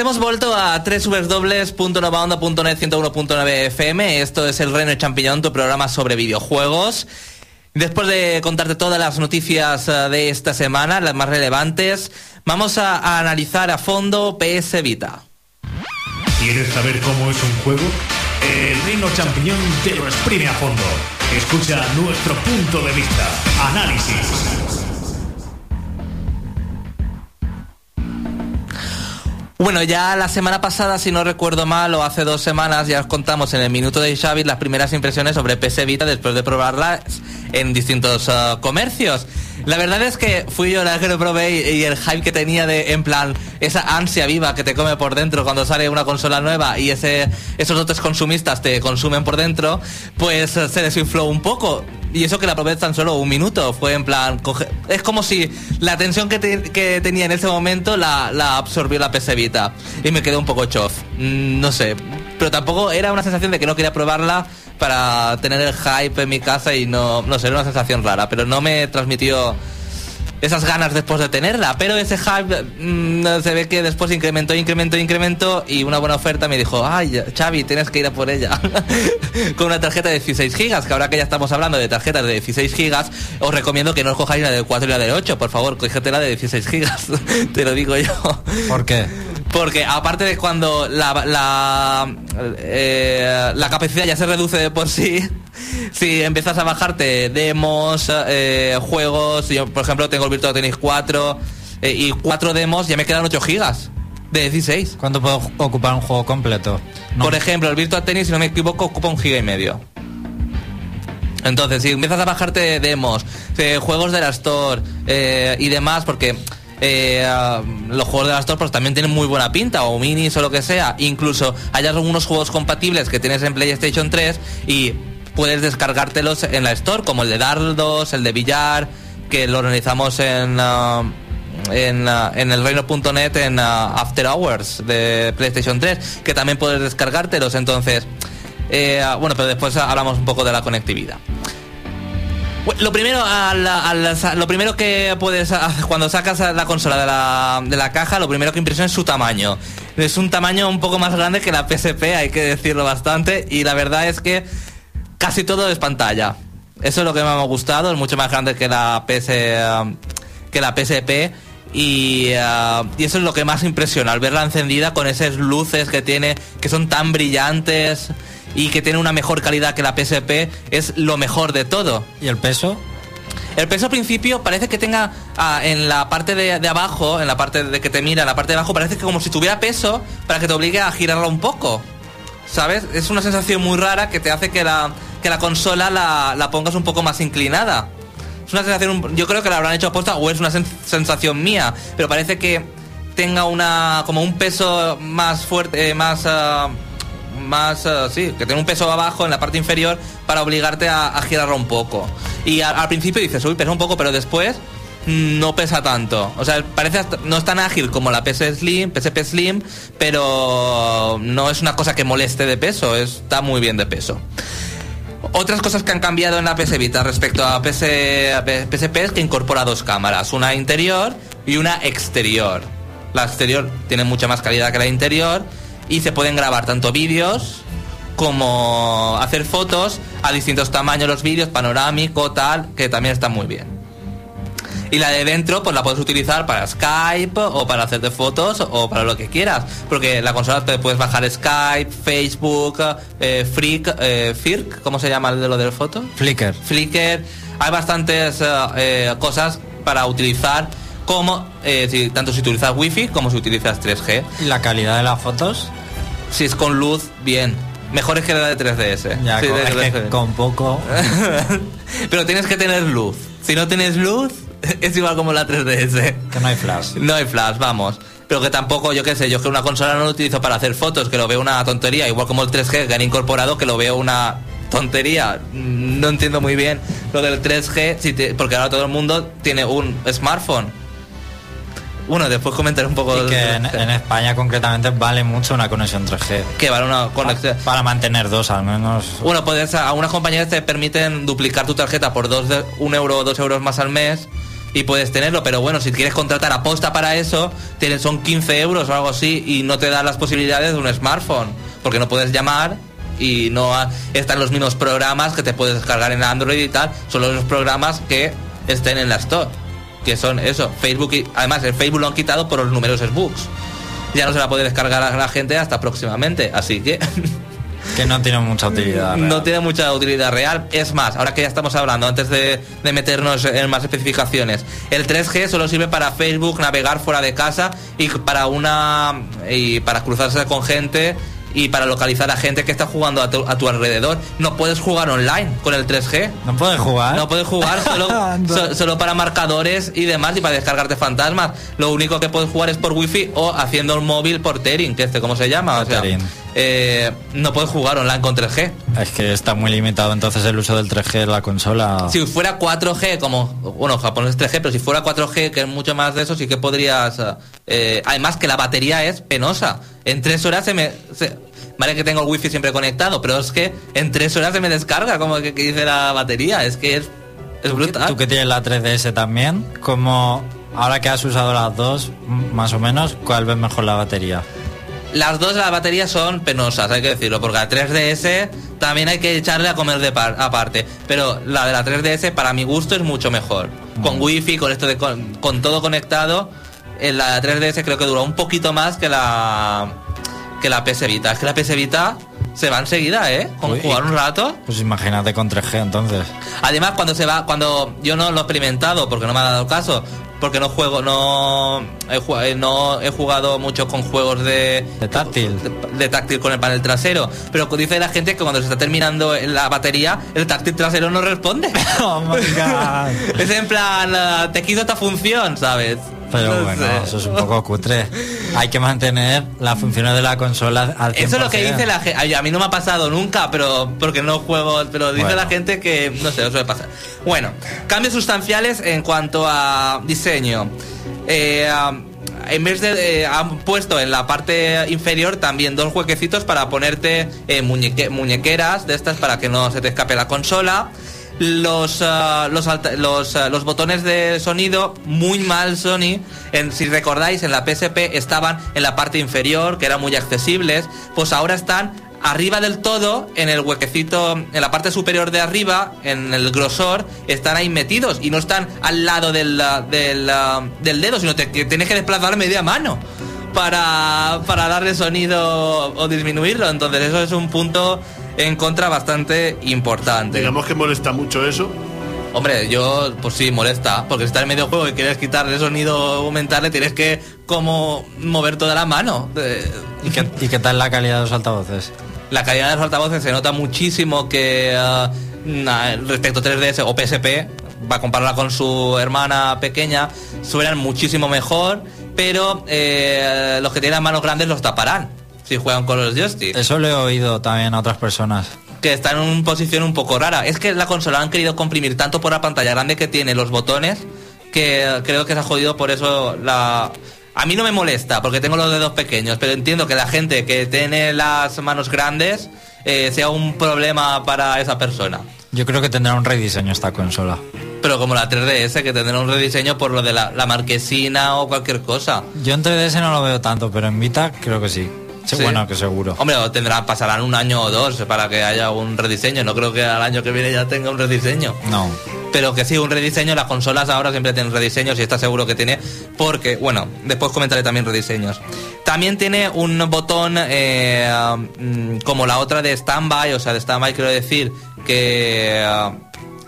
Hemos vuelto a www.novaonda.net 101.9 FM. Esto es El Reino de Champiñón, tu programa sobre videojuegos. Después de contarte todas las noticias eh, de esta semana, las más relevantes, vamos a, a analizar a fondo PS Vita. ¿Quieres saber cómo es un juego? El Reino Champiñón te lo exprime a fondo. Escucha nuestro punto de vista. Análisis. Bueno, ya la semana pasada, si no recuerdo mal, o hace dos semanas, ya os contamos en el minuto de Xavi las primeras impresiones sobre PS Vita después de probarla en distintos uh, comercios. La verdad es que fui yo la que lo probé y, el hype que tenía de, en plan, esa ansia viva que te come por dentro cuando sale una consola nueva y ese, esos otros consumistas te consumen por dentro, pues uh, se desinfló un poco. Y eso que la probé tan solo un minuto. Fue en plan, coge... es como si la tensión que, que, tenía en ese momento la, la absorbió la PS Vita. Y me quedé un poco chof. Mm, no sé. Pero tampoco era una sensación de que no quería probarla para tener el hype en mi casa y no, no sé, era una sensación rara. Pero no me transmitió esas ganas después de tenerla. Pero ese hype mmm, se ve que después incrementó, incrementó, incrementó y una buena oferta me dijo, ay, Xavi, tienes que ir a por ella. Con una tarjeta de 16 gigas, que ahora que ya estamos hablando de tarjetas de 16 gigas, os recomiendo que no os cojáis la de 4 y la de 8, por favor, cógete la de 16 gigas. Te lo digo yo. ¿Por qué? Porque aparte de cuando la, la, eh, la capacidad ya se reduce de por sí, si empiezas a bajarte demos, eh, juegos, yo por ejemplo tengo el Virtua Tennis 4 eh, y 4 demos, ya me quedan 8 gigas de 16. ¿Cuánto puedo ocupar un juego completo? No. Por ejemplo, el Virtua Tennis, si no me equivoco, ocupa un giga y medio. Entonces, si empiezas a bajarte demos, eh, juegos de la Store eh, y demás, porque eh, los juegos de la Store pues, también tienen muy buena pinta, o minis o lo que sea. Incluso hay algunos juegos compatibles que tienes en PlayStation 3 y puedes descargártelos en la Store, como el de Dardos, el de Villar, que lo organizamos en... Uh, en, el reino.net en uh, After Hours de PlayStation 3 que también puedes descargártelos entonces eh, bueno pero después hablamos un poco de la conectividad lo primero, al, lo primero que puedes cuando sacas la consola de la, de la, caja, lo primero que impresiona es su tamaño. Es un tamaño un poco más grande que la PSP, hay que decirlo bastante, y la verdad es que casi todo es pantalla. Eso es lo que me ha gustado, es mucho más grande que la PS, que la PSP. Y, uh, y, eso es lo que más impresiona, al verla encendida con esas luces que tiene, que son tan brillantes y que tiene una mejor calidad que la PSP, es lo mejor de todo. ¿Y el peso? El peso al principio parece que tenga ah, en la parte de, de, abajo, en la parte de que te mira, en la parte de abajo, parece que como si tuviera peso para que te obligue a girarla un poco. ¿Sabes? Es una sensación muy rara que te hace que la, que la consola la, la pongas un poco más inclinada. Es una sensación, yo creo que la habrán hecho aposta o es una sen sensación mía, pero parece que tenga una como un peso más fuerte, eh, más uh, más uh, sí, que tiene un peso abajo en la parte inferior para obligarte a, a girarlo un poco. Y al principio dices, uy, pesa un poco, pero después no pesa tanto. O sea, parece no es tan ágil como la PS Slim, PSP Slim, pero no es una cosa que moleste de peso, está muy bien de peso. Otras cosas que han cambiado en la PS Vita respecto a, PS, a PSP es que incorpora dos cámaras, una interior y una exterior. La exterior tiene mucha más calidad que la interior y se pueden grabar tanto vídeos como hacer fotos a distintos tamaños los vídeos, panorámico, tal, que también está muy bien. Y la de dentro, pues la puedes utilizar para Skype o para hacerte fotos o para lo que quieras. Porque la consola te puedes bajar Skype, Facebook, eh, Freak, eh, Firk, ¿cómo se llama el de lo de la foto? Flickr. Flickr. Hay bastantes eh, cosas para utilizar como si, tanto si utilizas wifi como si utilizas 3G. ¿Y la calidad de las fotos? Si es con luz, bien. Mejor es que la de 3DS. Ya, sí, con, de es que con poco. Pero tienes que tener luz. Si no tienes luz, es igual como la 3DS. Que no hay flash. No hay flash, vamos. Pero que tampoco, yo qué sé, yo que una consola no lo utilizo para hacer fotos, que lo veo una tontería, igual como el 3G que han incorporado, que lo veo una tontería. No entiendo muy bien lo del 3G, si te, porque ahora todo el mundo tiene un smartphone. Bueno, después comentaré un poco. Y que en, en, España concretamente vale mucho una conexión 3G. Que vale una conexión. Para, para mantener dos al menos. Bueno, puedes, a unas compañías te permiten duplicar tu tarjeta por dos de, un euro o dos euros más al mes. y puedes tenerlo, pero bueno, si quieres contratar aposta para eso, tienes, son 15 euros o algo así y no te dan las posibilidades de un smartphone, porque no puedes llamar y no ha- están los mismos programas que te puedes descargar en Android y tal, son los programas que estén en la Store, que son eso, Facebook y además el Facebook lo han quitado por los numerosos bugs. Ya no se la puede descargar a la gente hasta próximamente, así que Que no tiene mucha utilidad. no tiene mucha utilidad real. Es más, ahora que ya estamos hablando, antes de, de meternos en más especificaciones, el 3G solo sirve para Facebook, navegar fuera de casa y para una y para cruzarse con gente y para localizar a gente que está jugando a tu, a tu alrededor. No puedes jugar online con el 3G. No puedes jugar. No puedes jugar solo, so- solo para marcadores y demás y para descargarte fantasmas. Lo único que puedes jugar es por wifi o haciendo un móvil por Tering, que este, ¿cómo se llama? O sea, eh, no puedes jugar online con 3G. Es que está muy limitado entonces el uso del 3G en la consola. Si fuera 4G, como, bueno, Japón es 3G, pero si fuera 4G, que es mucho más de eso, sí que podrías... eh, además que la batería es penosa. En tres horas se me... se- vale que tengo el wifi siempre conectado, pero es que en tres horas se me descarga, como que, que dice la batería. Es que es, es brutal. Tú que tienes la 3DS también, como ahora que has usado las dos, más o menos, ¿cuál ves mejor la batería? Las dos de la batería son penosas, hay que decirlo, porque la 3DS también hay que echarle a comer de par- aparte. Pero la de la 3DS, para mi gusto, es mucho mejor. Con wifi, con esto de con, con todo conectado, en la 3DS creo que dura un poquito más que la que la PS Vita. Es que la PS Vita se va enseguida, ¿eh? Con Uy, jugar un rato. Pues imagínate con 3G entonces. Además, cuando se va, cuando yo no lo he experimentado, porque no me ha dado caso, porque no juego, no he, eh, no he jugado mucho con juegos de, De táctil. de, de táctil con el panel trasero. Pero dice la gente que cuando se está terminando la batería, el táctil trasero no responde. Oh my god. es en plan, ah, te quito esta función, ¿sabes? Pero No bueno, sé. eso es un poco cutre. Hay que mantener las funciones de la consola al 100%. Eso es lo que dice la gente. A mí no me ha pasado nunca, pero porque no juego, pero dice Bueno. la gente que no sé, eso suele pasar. Bueno, cambios sustanciales en cuanto a diseño. Eh, en vez de eh, han puesto en la parte inferior también dos huequecitos para ponerte eh, muñeque- muñequeras de estas para que no se te escape la consola. Los, ah, los, los, ah, los botones de sonido, muy mal Sony. En, si recordáis, en la PSP estaban en la parte inferior, que eran muy accesibles. Pues ahora están arriba del todo, en el huequecito, en la parte superior de arriba, en el grosor, están ahí metidos y no están al lado del, ah, del, del dedo, sino te- que tienes que desplazar media mano para, para darle sonido o disminuirlo. Entonces eso es un punto en contra bastante importante. Digamos que molesta mucho eso. Hombre, yo, pues sí, molesta, porque si estás en medio juego y quieres quitarle sonido aumentarle, tienes que como mover toda la mano. Eh, ¿Y qué, y qué tal la calidad de los altavoces? La calidad de los altavoces se nota muchísimo que ah, respecto a 3DS o PSP, va a compararla con su hermana pequeña, suenan muchísimo mejor, pero eh, los que tienen manos grandes los taparán si juegan con los joysticks. Eso lo he oído también a otras personas. que está en una posición un poco rara. Es que la consola han querido comprimir tanto por la pantalla grande que tiene los botones que creo que se ha jodido por eso la... A mí no me molesta porque tengo los dedos pequeños, pero entiendo que la gente que tiene las manos grandes eh, sea un problema para esa persona. Yo creo que tendrá un rediseño esta consola. Pero como la 3DS, que tendrá un rediseño por lo de la, la marquesina o cualquier cosa. Yo en 3DS no lo veo tanto, pero en Vita creo que sí. Sí, Sí. Bueno, que seguro. Hombre, o tendrá, pasarán un año o dos para que haya un rediseño. No creo que al año que viene ya tenga un rediseño. No. Pero que sí, un rediseño, las consolas ahora siempre tienen rediseños y está seguro que tiene, porque, bueno, después comentaré también rediseños. También tiene un botón eh, mm, como la otra de standby, o sea, de standby quiero decir que...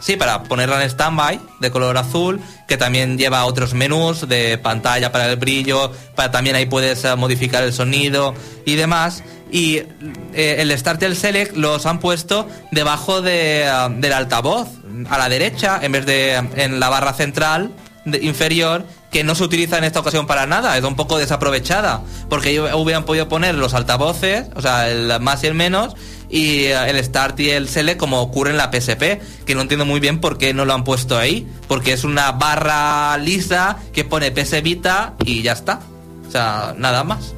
Sí, para ponerla en standby de color azul, que también lleva otros menús de pantalla para el brillo, para también ahí puedes eh, modificar el sonido y demás. Y eh, el Start y el Select los han puesto debajo de, ah, del altavoz, a la derecha, en vez de en la barra central inferior, que no se utiliza en esta ocasión para nada, es un poco desaprovechada, porque hubieran podido poner los altavoces, o sea, el más y el menos, y eh, el Start y el Select como ocurre en la PSP, que no entiendo muy bien por qué no lo han puesto ahí, porque es una barra lisa que pone PS Vita y ya está. O sea, nada más.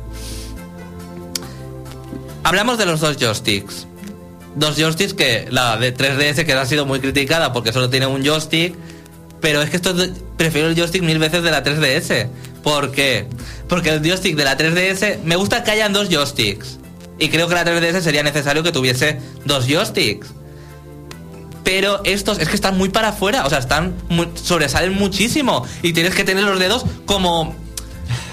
Hablamos de los dos joysticks. Dos joysticks que la de 3DS que ha sido muy criticada porque solo tiene un joystick, Pero es que esto prefiero el joystick mil veces de la 3DS. ¿Por qué? Porque el joystick de la 3DS me gusta que hayan dos joysticks. Y creo que la 3DS sería necesario que tuviese dos joysticks. Pero estos es que están muy para afuera, o sea, están muy- sobresalen muchísimo y tienes que tener los dedos como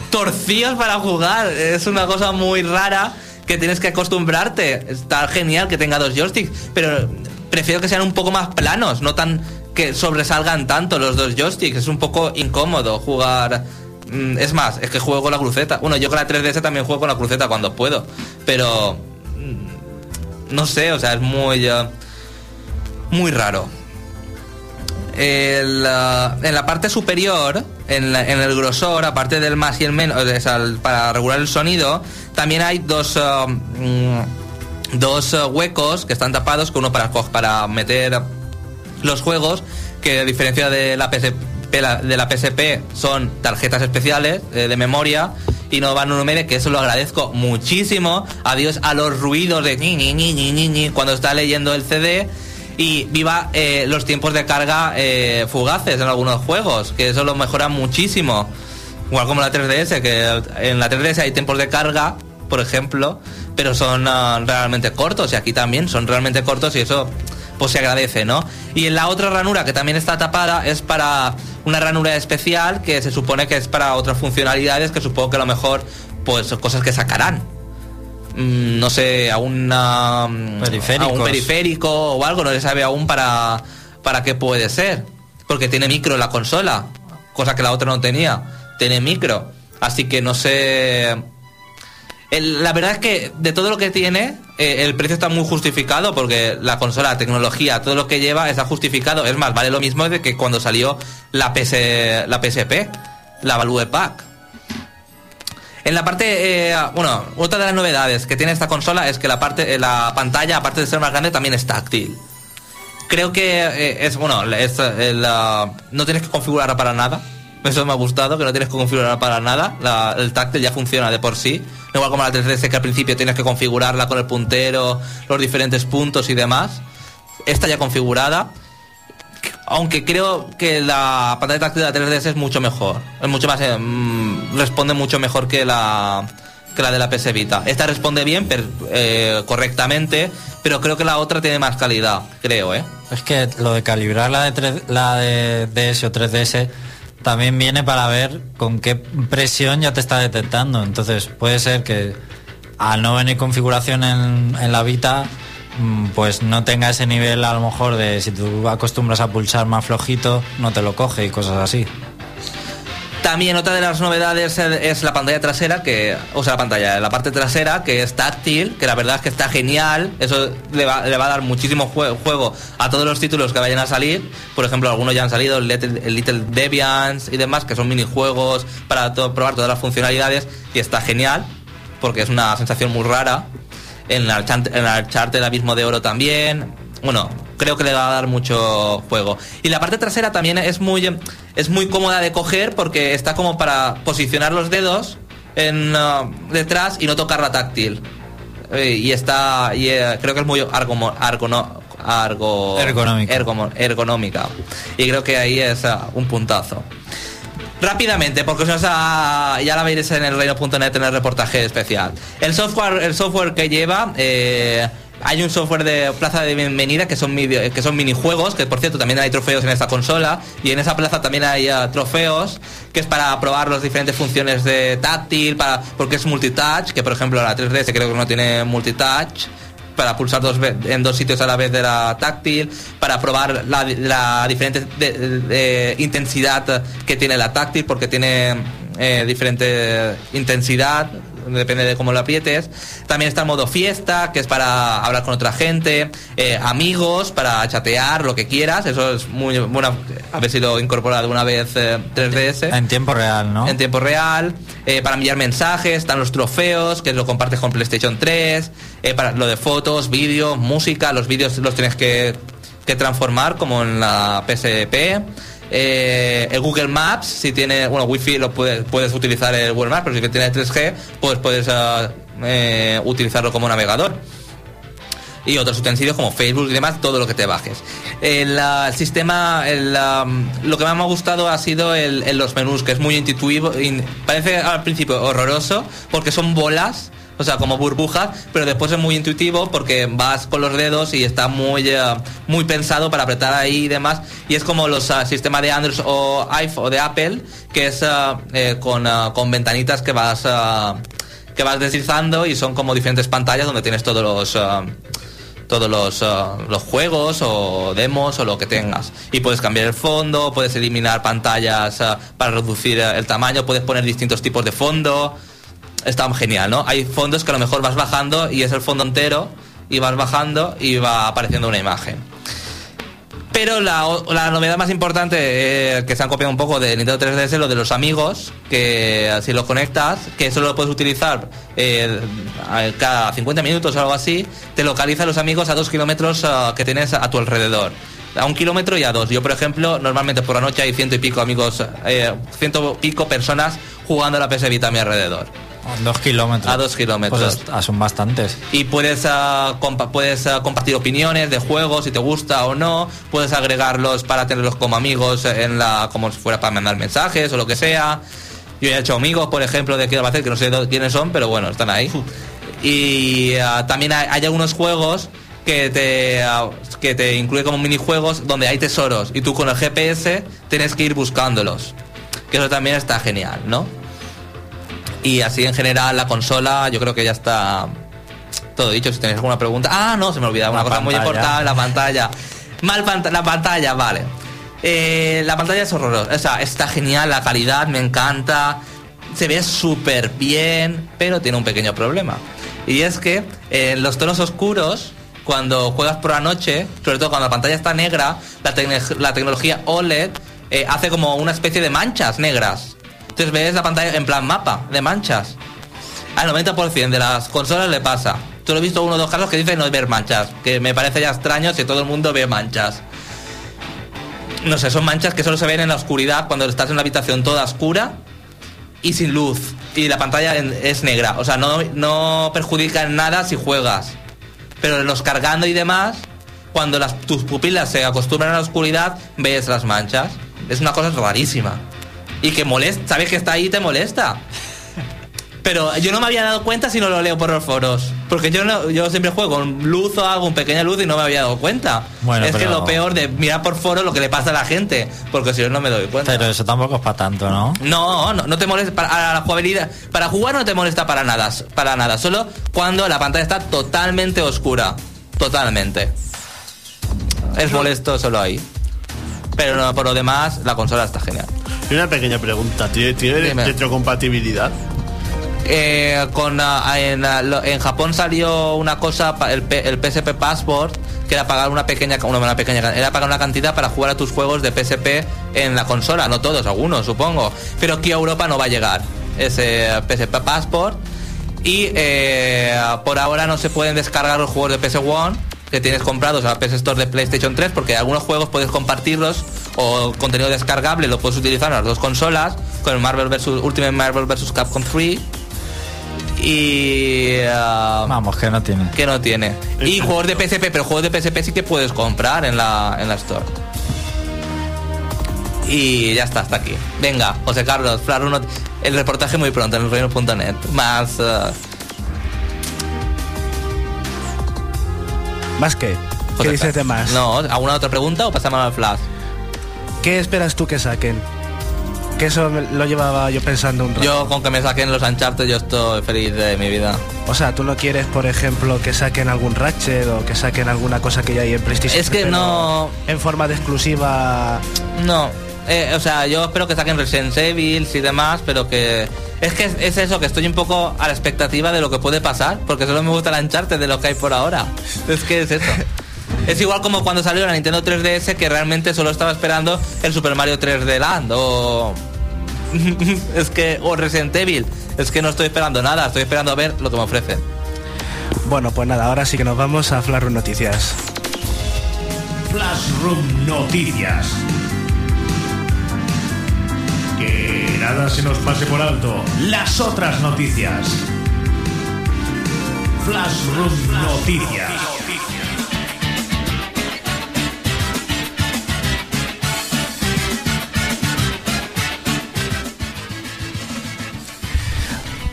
torcidos para jugar. Es una cosa muy rara que tienes que acostumbrarte. Está genial que tenga dos joysticks, pero prefiero que sean un poco más planos, no tan que sobresalgan tanto los dos joysticks. Es un poco incómodo jugar. Mm, Es más, es que juego con la cruceta. Bueno, yo con la 3DS también juego con la cruceta cuando puedo, pero mm, no sé, o sea, es muy eh, muy raro. El, ah, en la parte superior, en, el grosor, aparte del más y el menos, para regular el sonido, también hay dos, ah, mm, huecos que están tapados, que uno para, para meter los juegos, que a diferencia de la De la PSP son tarjetas especiales eh, de memoria y no van un medio, que eso lo agradezco muchísimo. Adiós a los ruidos de ni, ni, ni, ni, ni, ni cuando está leyendo el CD. Y viva eh, los tiempos de carga eh, fugaces en algunos juegos, que eso lo mejora muchísimo. Igual como la 3DS, que en la 3DS hay tiempos de carga, por ejemplo, pero son ah, realmente cortos y aquí también son realmente cortos y eso pues se agradece, ¿no? Y en la otra ranura que también está tapada es para una ranura especial que se supone que es para otras funcionalidades que supongo que a lo mejor pues cosas que sacarán. Mm, no sé, a una, mm, a un periférico o algo, no se sabe aún para, para qué puede ser. Porque tiene micro la consola, cosa que la otra no tenía. Tiene micro. Así que no sé. La verdad es que de todo lo que tiene, eh, el precio está muy justificado porque la consola, la tecnología, todo lo que lleva está justificado. Es más, vale lo mismo de que cuando salió la, PS, la PSP, la Value Pack. En la parte, eh, bueno, otra de las novedades que tiene esta consola es que la parte, eh, la pantalla, aparte de ser más grande, también es táctil. Creo que es, bueno, no tienes que configurarla para nada. Eso me ha gustado, que no tienes que configurarla para nada. El táctil ya funciona de por sí. Igual como la 3DS que al principio tienes que configurarla con el puntero, los diferentes puntos y demás. Está ya configurada. Aunque creo que la pantalla táctil de la 3DS es mucho mejor. Es mucho más. eh, mm, responde mucho mejor que la que la de la PS Vita. Esta responde bien, per- eh, correctamente, pero creo que la otra tiene más calidad, creo, ¿eh? Es que lo de calibrar la de, 3 la de DS o 3DS también viene para ver con qué presión ya te está detectando. Entonces puede ser que al no venir configuración en, la Vita, mm, pues no tenga ese nivel a lo mejor de si tú acostumbras a pulsar más flojito, no te lo coge y cosas así. También otra de las novedades es la pantalla trasera, que, o sea, la pantalla, la parte trasera, que es táctil, que la verdad es que está genial. Eso le va, a dar muchísimo jue- juego a todos los títulos que vayan a salir. Por ejemplo, algunos ya han salido, el Little, el Deviants y demás, que son minijuegos para probar todas las funcionalidades. Y está genial, porque es una sensación muy rara. En Archant- en del abismo de oro también. Bueno, creo que le va a dar mucho juego. Y la parte trasera también es muy, es muy cómoda de coger porque está como para posicionar los dedos en, uh, detrás y no tocar la táctil. Eh, y está, y, eh, creo que es muy argomo- argono- argo- Ergonómica. ergomo- ergonómica. Y creo que ahí es uh, un puntazo. Rápidamente, porque si no ya la veréis en el reino.net en el reportaje especial. El software, el software que lleva, eh, hay un software de plaza de bienvenida que son, que son minijuegos, que por cierto también hay trofeos en esta consola, y en esa plaza también hay ah, trofeos, que es para probar las diferentes funciones de táctil, para, porque es multitouch, que por ejemplo la 3DS creo que no tiene multitouch para pulsar dos en dos sitios a la vez de la táctil, para probar la, la diferente de intensidad que tiene la táctil, porque tiene eh, diferente intensidad, depende de cómo lo aprietes. También está el modo fiesta, que es para hablar con otra gente, eh, amigos, para chatear, lo que quieras. Eso es muy bueno haber sido incorporado una vez eh, 3DS En tiempo real, ¿no? en tiempo real, eh, para enviar mensajes, están los trofeos, que lo compartes con PlayStation 3, eh, para lo de fotos, vídeos, música, los vídeos los tienes que, que transformar como en la PSP. Eh, el Google Maps, si tiene, bueno, Wi-Fi lo puedes, puedes utilizar el Google Maps, pero si tienes 3G, pues puedes ah, eh, utilizarlo como navegador. y otros utensilios como Facebook y demás, todo lo que te bajes. El, ah, el sistema, lo que más me ha gustado ha sido el, los menús, que es muy intuitivo, in- parece al principio horroroso porque son bolas. O sea, como burbujas, pero después es muy intuitivo porque vas con los dedos y está muy, eh, muy pensado para apretar ahí y demás. Y es como los ah, sistemas de Android o iPhone o de Apple, que es eh, con, ah, con ventanitas que vas, que vas deslizando y son como diferentes pantallas donde tienes todos los... todos los, ah, los juegos o demos o lo que tengas. Y puedes cambiar el fondo, puedes eliminar pantallas ah, para reducir el tamaño, puedes poner distintos tipos de fondo. Está genial, ¿no? Hay fondos que a lo mejor vas bajando y es el fondo entero y vas bajando y va apareciendo una imagen. Pero la, la novedad más importante eh, que se han copiado un poco de Nintendo 3DS es lo de los amigos, que si lo conectas, que solo lo puedes utilizar eh, cada 50 minutos o algo así, te localiza los amigos a dos kilómetros ah, que tienes a tu alrededor. A un kilómetro y a dos. Yo, por ejemplo, normalmente por la noche hay ciento y pico amigos, eh, ciento pico personas jugando a la PS Vita a mi alrededor. Dos kilómetros. A dos kilómetros. Pues ah, son bastantes. Y puedes, ah, compa- puedes ah, compartir opiniones de juegos, si te gusta o no. Puedes agregarlos para tenerlos como amigos en la como si fuera para mandar mensajes o lo que sea. Yo he hecho amigos, por ejemplo, de Quiero hacer que no sé quiénes son, pero bueno, están ahí. Y también hay, hay algunos juegos que te, que te incluye como minijuegos donde hay tesoros y tú con el GPS tienes que ir buscándolos. Que eso también está genial, ¿no? Y así en general la consola yo creo que ya está todo dicho. Si tenéis alguna pregunta. Ah, no, se me olvidaba una La cosa muy importante, la pantalla. Mal panta- la pantalla, vale. Eh, la pantalla es horrorosa. O sea, está genial, la calidad me encanta. Se ve súper bien, pero tiene un pequeño problema. Y es que en los tonos oscuros, cuando juegas por la noche, sobre todo cuando la pantalla está negra, la tecnología OLED eh, hace como una especie de manchas negras. Entonces ves la pantalla en plan mapa de manchas. Al 90% de las consolas le pasa. Solo he visto uno o dos casos que dicen no ver manchas, que me parece ya extraño si todo el mundo ve manchas. No sé, son manchas que solo se ven en la oscuridad cuando estás en una habitación toda oscura y sin luz. Y la pantalla es negra. O sea, no, no perjudica en nada si juegas. Pero los cargando y demás, cuando tus pupilas se acostumbran a la oscuridad, ves las manchas. Es una cosa rarísima. Y que molesta, sabes que está ahí y te molesta. Pero yo no me había dado cuenta si no lo leo por los foros. Porque yo no, yo siempre juego con luz o algo, con pequeña luz y no me había dado cuenta. Bueno, es que pero- lo peor de mirar por foro lo que le pasa a la gente. Porque si yo no me doy cuenta. Pero eso tampoco es para tanto, ¿no? No, no, no te molesta para la jugabilidad. Para jugar no te molesta para nada, para nada. Solo cuando la pantalla está totalmente oscura. Totalmente. Es molesto solo ahí. Pero no, por lo demás, la consola está genial. Una pequeña pregunta, ¿tiene, tiene retrocompatibilidad? Eh, con, ah, en, ah, en Japón salió una cosa, el, P- el PSP Passport, que era pagar una pequeña, una, una pequeña, era pagar una cantidad para jugar a tus juegos de PSP en la consola, no todos, algunos supongo, pero aquí a Europa no va a llegar ese PSP Passport. Y eh, por ahora no se pueden descargar los juegos de PS One que tienes comprados a PS Store de PlayStation 3 porque algunos juegos puedes compartirlos o contenido descargable lo puedes utilizar en las dos consolas con el Marvel vs Ultimate Marvel vs Capcom 3 y ah, Vamos, que no tiene. que no tiene. Y juegos de PSP pero juegos de PSP sí que puedes comprar en la en la store. Y ya está hasta aquí. Venga José Carlos Flar uno- el reportaje muy pronto en el reino.net más ah, ¿Más qué? ¿Qué dices de más? no alguna otra pregunta o pasamos al flash ¿Qué esperas tú que saquen? Que eso me- lo llevaba yo pensando un rato. yo con que me saquen los Uncharted yo estoy feliz de mi vida O sea, tú no quieres, por ejemplo, que saquen algún Ratchet o que saquen alguna cosa que ya hay en PlayStation. Es que no- En forma de exclusiva. No, eh, o sea, yo espero que saquen Resident Evil y demás, pero que... Es que es, es eso, que estoy un poco a la expectativa de lo que puede pasar, porque solo me gusta el Uncharted de lo que hay por ahora. Es que es eso. Es igual como cuando salió la Nintendo 3DS, que realmente solo estaba esperando el Super Mario 3D Land, o... es que... O Resident Evil. Es que no estoy esperando nada, estoy esperando a ver lo que me ofrecen. Bueno, pues nada, ahora sí que nos vamos a Flash Noticias. Flashroom Noticias. Que nada se nos pase por alto. Las otras noticias. Flashroom Noticias.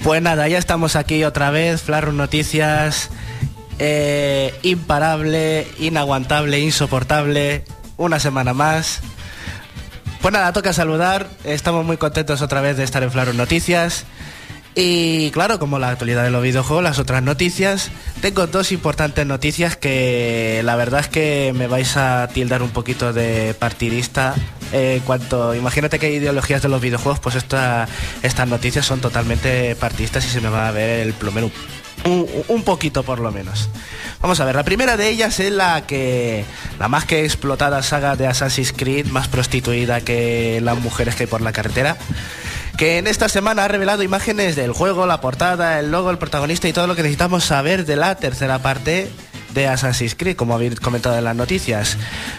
Pues nada, ya estamos aquí otra vez, Flarus Noticias, eh, imparable, inaguantable, insoportable, una semana más. Pues nada, toca saludar, estamos muy contentos otra vez de estar en Flarus Noticias. Y claro, como la actualidad de los videojuegos, las otras noticias, tengo dos importantes noticias que la verdad es que me vais a tildar un poquito de partidista. Eh, cuanto, imagínate que hay ideologías de los videojuegos, pues esta- estas noticias son totalmente partidistas y se me va a ver el plumero un, un poquito por lo menos. Vamos a ver, la primera de ellas es la que la más que explotada saga de Assassin's Creed, más prostituida que las mujeres que hay por la carretera, que en esta semana ha revelado imágenes del juego, la portada, el logo, el protagonista y todo lo que necesitamos saber de la tercera parte de Assassin's Creed, como habéis comentado en las noticias.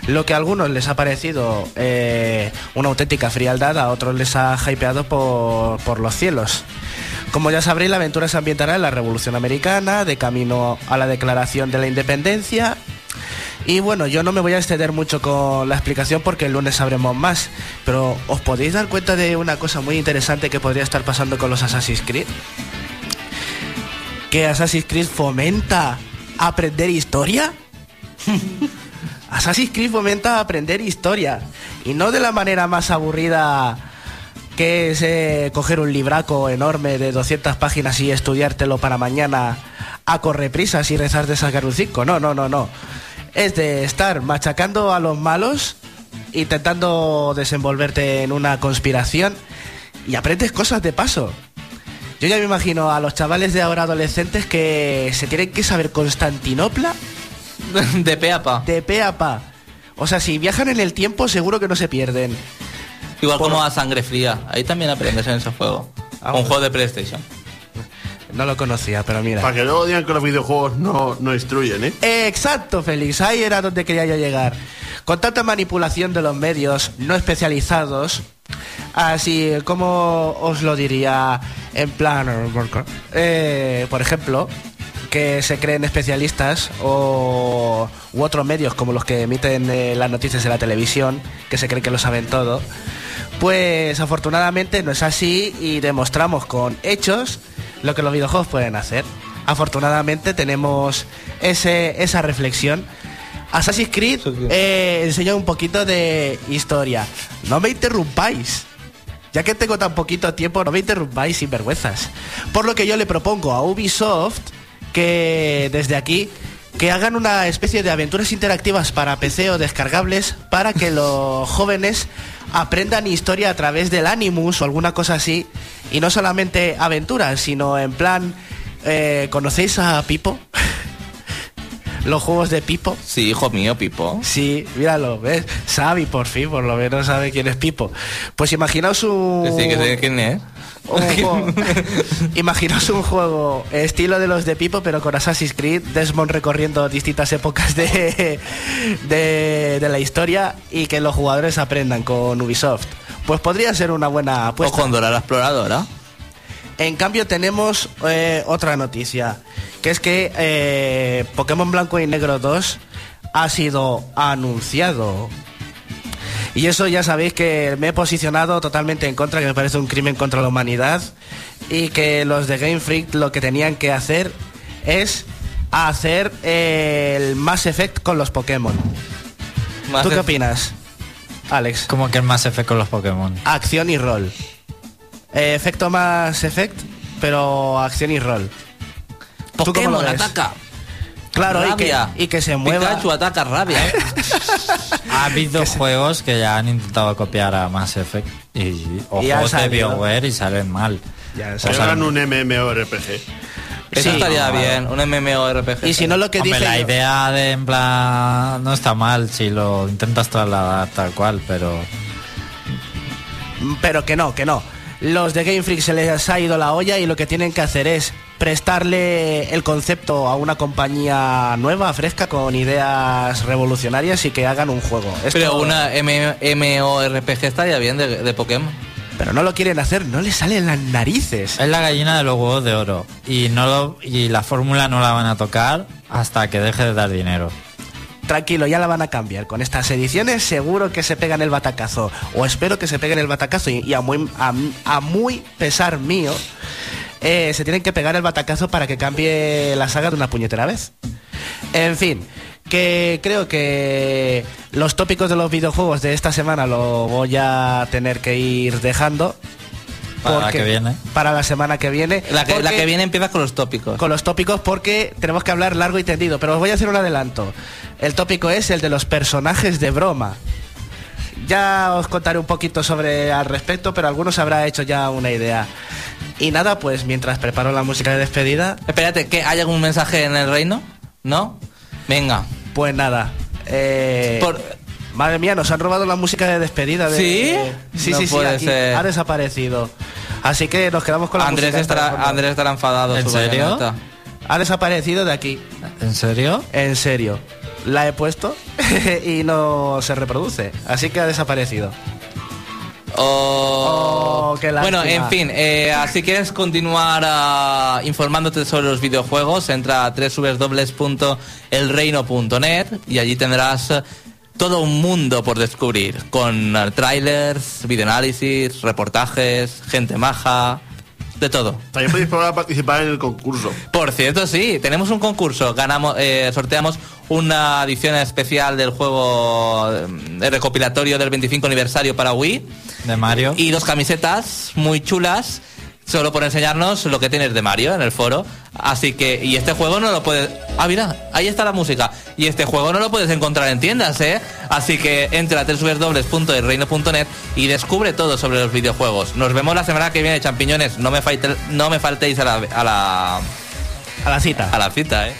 Lo que a algunos les ha parecido eh, una auténtica frialdad, a otros les ha hypeado por, por los cielos. Como ya sabréis, la aventura se ambientará en la Revolución Americana, de camino a la Declaración de la Independencia. Y bueno, yo no me voy a extender mucho con la explicación porque el lunes sabremos más. Pero ¿os podéis dar cuenta de una cosa muy interesante que podría estar pasando con los Assassin's Creed? Que Assassin's Creed fomenta aprender historia. Assassin's Creed fomenta aprender historia. Y no de la manera más aburrida que es eh, coger un libraco enorme de 200 páginas y estudiártelo para mañana a correprisas y rezar de sacar un 5. No, no, no, no. Es de estar machacando a los malos, intentando desenvolverte en una conspiración y aprendes cosas de paso. Yo ya me imagino a los chavales de ahora adolescentes que se tienen que saber Constantinopla De pe a pa. de pe a pa. O sea, si viajan en el tiempo seguro que no se pierden. Igual Por- como a sangre fría. Ahí también aprendes en ese juego. Ah, Un bueno. juego de PlayStation. No lo conocía, pero mira. Para que luego digan que los videojuegos no, no instruyen, ¿eh? Exacto, Félix, ahí era donde quería yo llegar. Con tanta manipulación de los medios no especializados, así como os lo diría en plan, eh, por ejemplo, que se creen especialistas o u otros medios como los que emiten eh, las noticias de la televisión, que se creen que lo saben todo, pues afortunadamente no es así y demostramos con hechos lo que los videojuegos pueden hacer. Afortunadamente tenemos ese, esa reflexión. Assassin's Creed eh, enseña un poquito de historia. No me interrumpáis. Ya que tengo tan poquito tiempo, no me interrumpáis sin vergüenzas. Por lo que yo le propongo a Ubisoft que desde aquí que hagan una especie de aventuras interactivas para PC o descargables para que los jóvenes aprendan historia a través del Animus o alguna cosa así y no solamente aventuras, sino en plan eh, ¿conocéis a Pipo? los juegos de Pipo. Sí, hijo mío, Pipo. Sí, míralo, ¿ves? Sabe por fin, por lo menos sabe quién es Pipo. Pues imaginaos un... Sí, que sé quién es. Un imaginaos un juego estilo de los de Pipo, pero con Assassin's Creed, Desmond recorriendo distintas épocas de, de, de la historia y que los jugadores aprendan con Ubisoft. Pues podría ser una buena O apuesta. con Dora la exploradora. En cambio tenemos eh, otra noticia, que es que eh, Pokémon Blanco y Negro 2 ha sido anunciado. Y eso ya sabéis que me he posicionado totalmente en contra, que me parece un crimen contra la humanidad y que los de Game Freak lo que tenían que hacer es hacer eh, el Mass Effect con los Pokémon. ¿Tú qué opinas, Alex? Como que el más Effect con los Pokémon. Acción y rol. Eh, efecto Mass Effect, pero acción y rol. ¿Tú cómo Pokémon lo ves? ataca. Claro, y que, y que se mueva. Pikachu ataca rabia. ¿eh? Ha habido juegos que ya han intentado copiar a Mass Effect y, o Y juegos de. BioWare y salen mal. Ya, Se sabes. hagan un MMORPG. Eso Sí. estaría bien, un MMORPG. Y si no lo que Hombre, dije la yo- idea de en plan no está mal si lo intentas trasladar tal cual, pero Pero que no, que no. Los de Game Freak se les ha ido la olla y lo que tienen que hacer es prestarle el concepto a una compañía nueva, fresca, con ideas revolucionarias y que hagan un juego. Esto- Pero una MMORPG estaría bien de, de Pokémon. pero no lo quieren hacer, no les salen las narices. es la gallina de los huevos de oro y no lo, y la fórmula no la van a tocar hasta que deje de dar dinero. Tranquilo, ya la van a cambiar. Con estas ediciones seguro que se pegan el batacazo. O espero que se peguen el batacazo. Y, y a, muy, a, a muy pesar mío, eh, se tienen que pegar el batacazo para que cambie la saga de una puñetera vez. En fin, que creo que los tópicos de los videojuegos de esta semana lo voy a tener que ir dejando. Para la que viene. Para la semana que viene. La que, la porque- que viene empieza con los tópicos. con los tópicos porque tenemos que hablar largo y tendido, pero os voy a hacer un adelanto. El tópico es el de los personajes de broma. Ya os contaré un poquito sobre al respecto, pero algunos habrá hecho ya una idea. Y nada, pues mientras preparo la música de despedida, Espérate, ¿que ¿hay algún mensaje en el reino? ¿No? Venga. pues nada. eh, Por- Madre mía, nos han robado la música de despedida. De... ¿Sí? Sí, No sí, sí, puede aquí ser. ha desaparecido. Así que nos quedamos con la Andrés música. estará. Andrés estará enfadado. ¿En su serio? Ha desaparecido de aquí. ¿En serio? En serio. La he puesto y no se reproduce. Así que ha desaparecido. Oh. Oh, qué bueno, en fin, eh, si quieres continuar ah, informándote sobre los videojuegos, entra a www.elreino.net y allí tendrás eh, todo un mundo por descubrir, con eh, trailers, videoanálisis, reportajes, gente maja, de todo. También podéis probar a participar en el concurso. Por cierto, sí, tenemos un concurso. Ganamos, eh, sorteamos una edición especial del juego eh, recopilatorio del 25 aniversario para Wii De Mario. y dos camisetas muy chulas. Solo por enseñarnos lo que tienes de Mario en el foro. Así que, y este juego no lo puedes. Ah, mira, ahí está la música. Y este juego no lo puedes encontrar en tiendas, ¿eh? Así que entra a www.elreino.net y descubre todo sobre los videojuegos. Nos vemos la semana que viene, champiñones. No me, falte- no me faltéis a la, a la, A la cita. a la cita, ¿eh?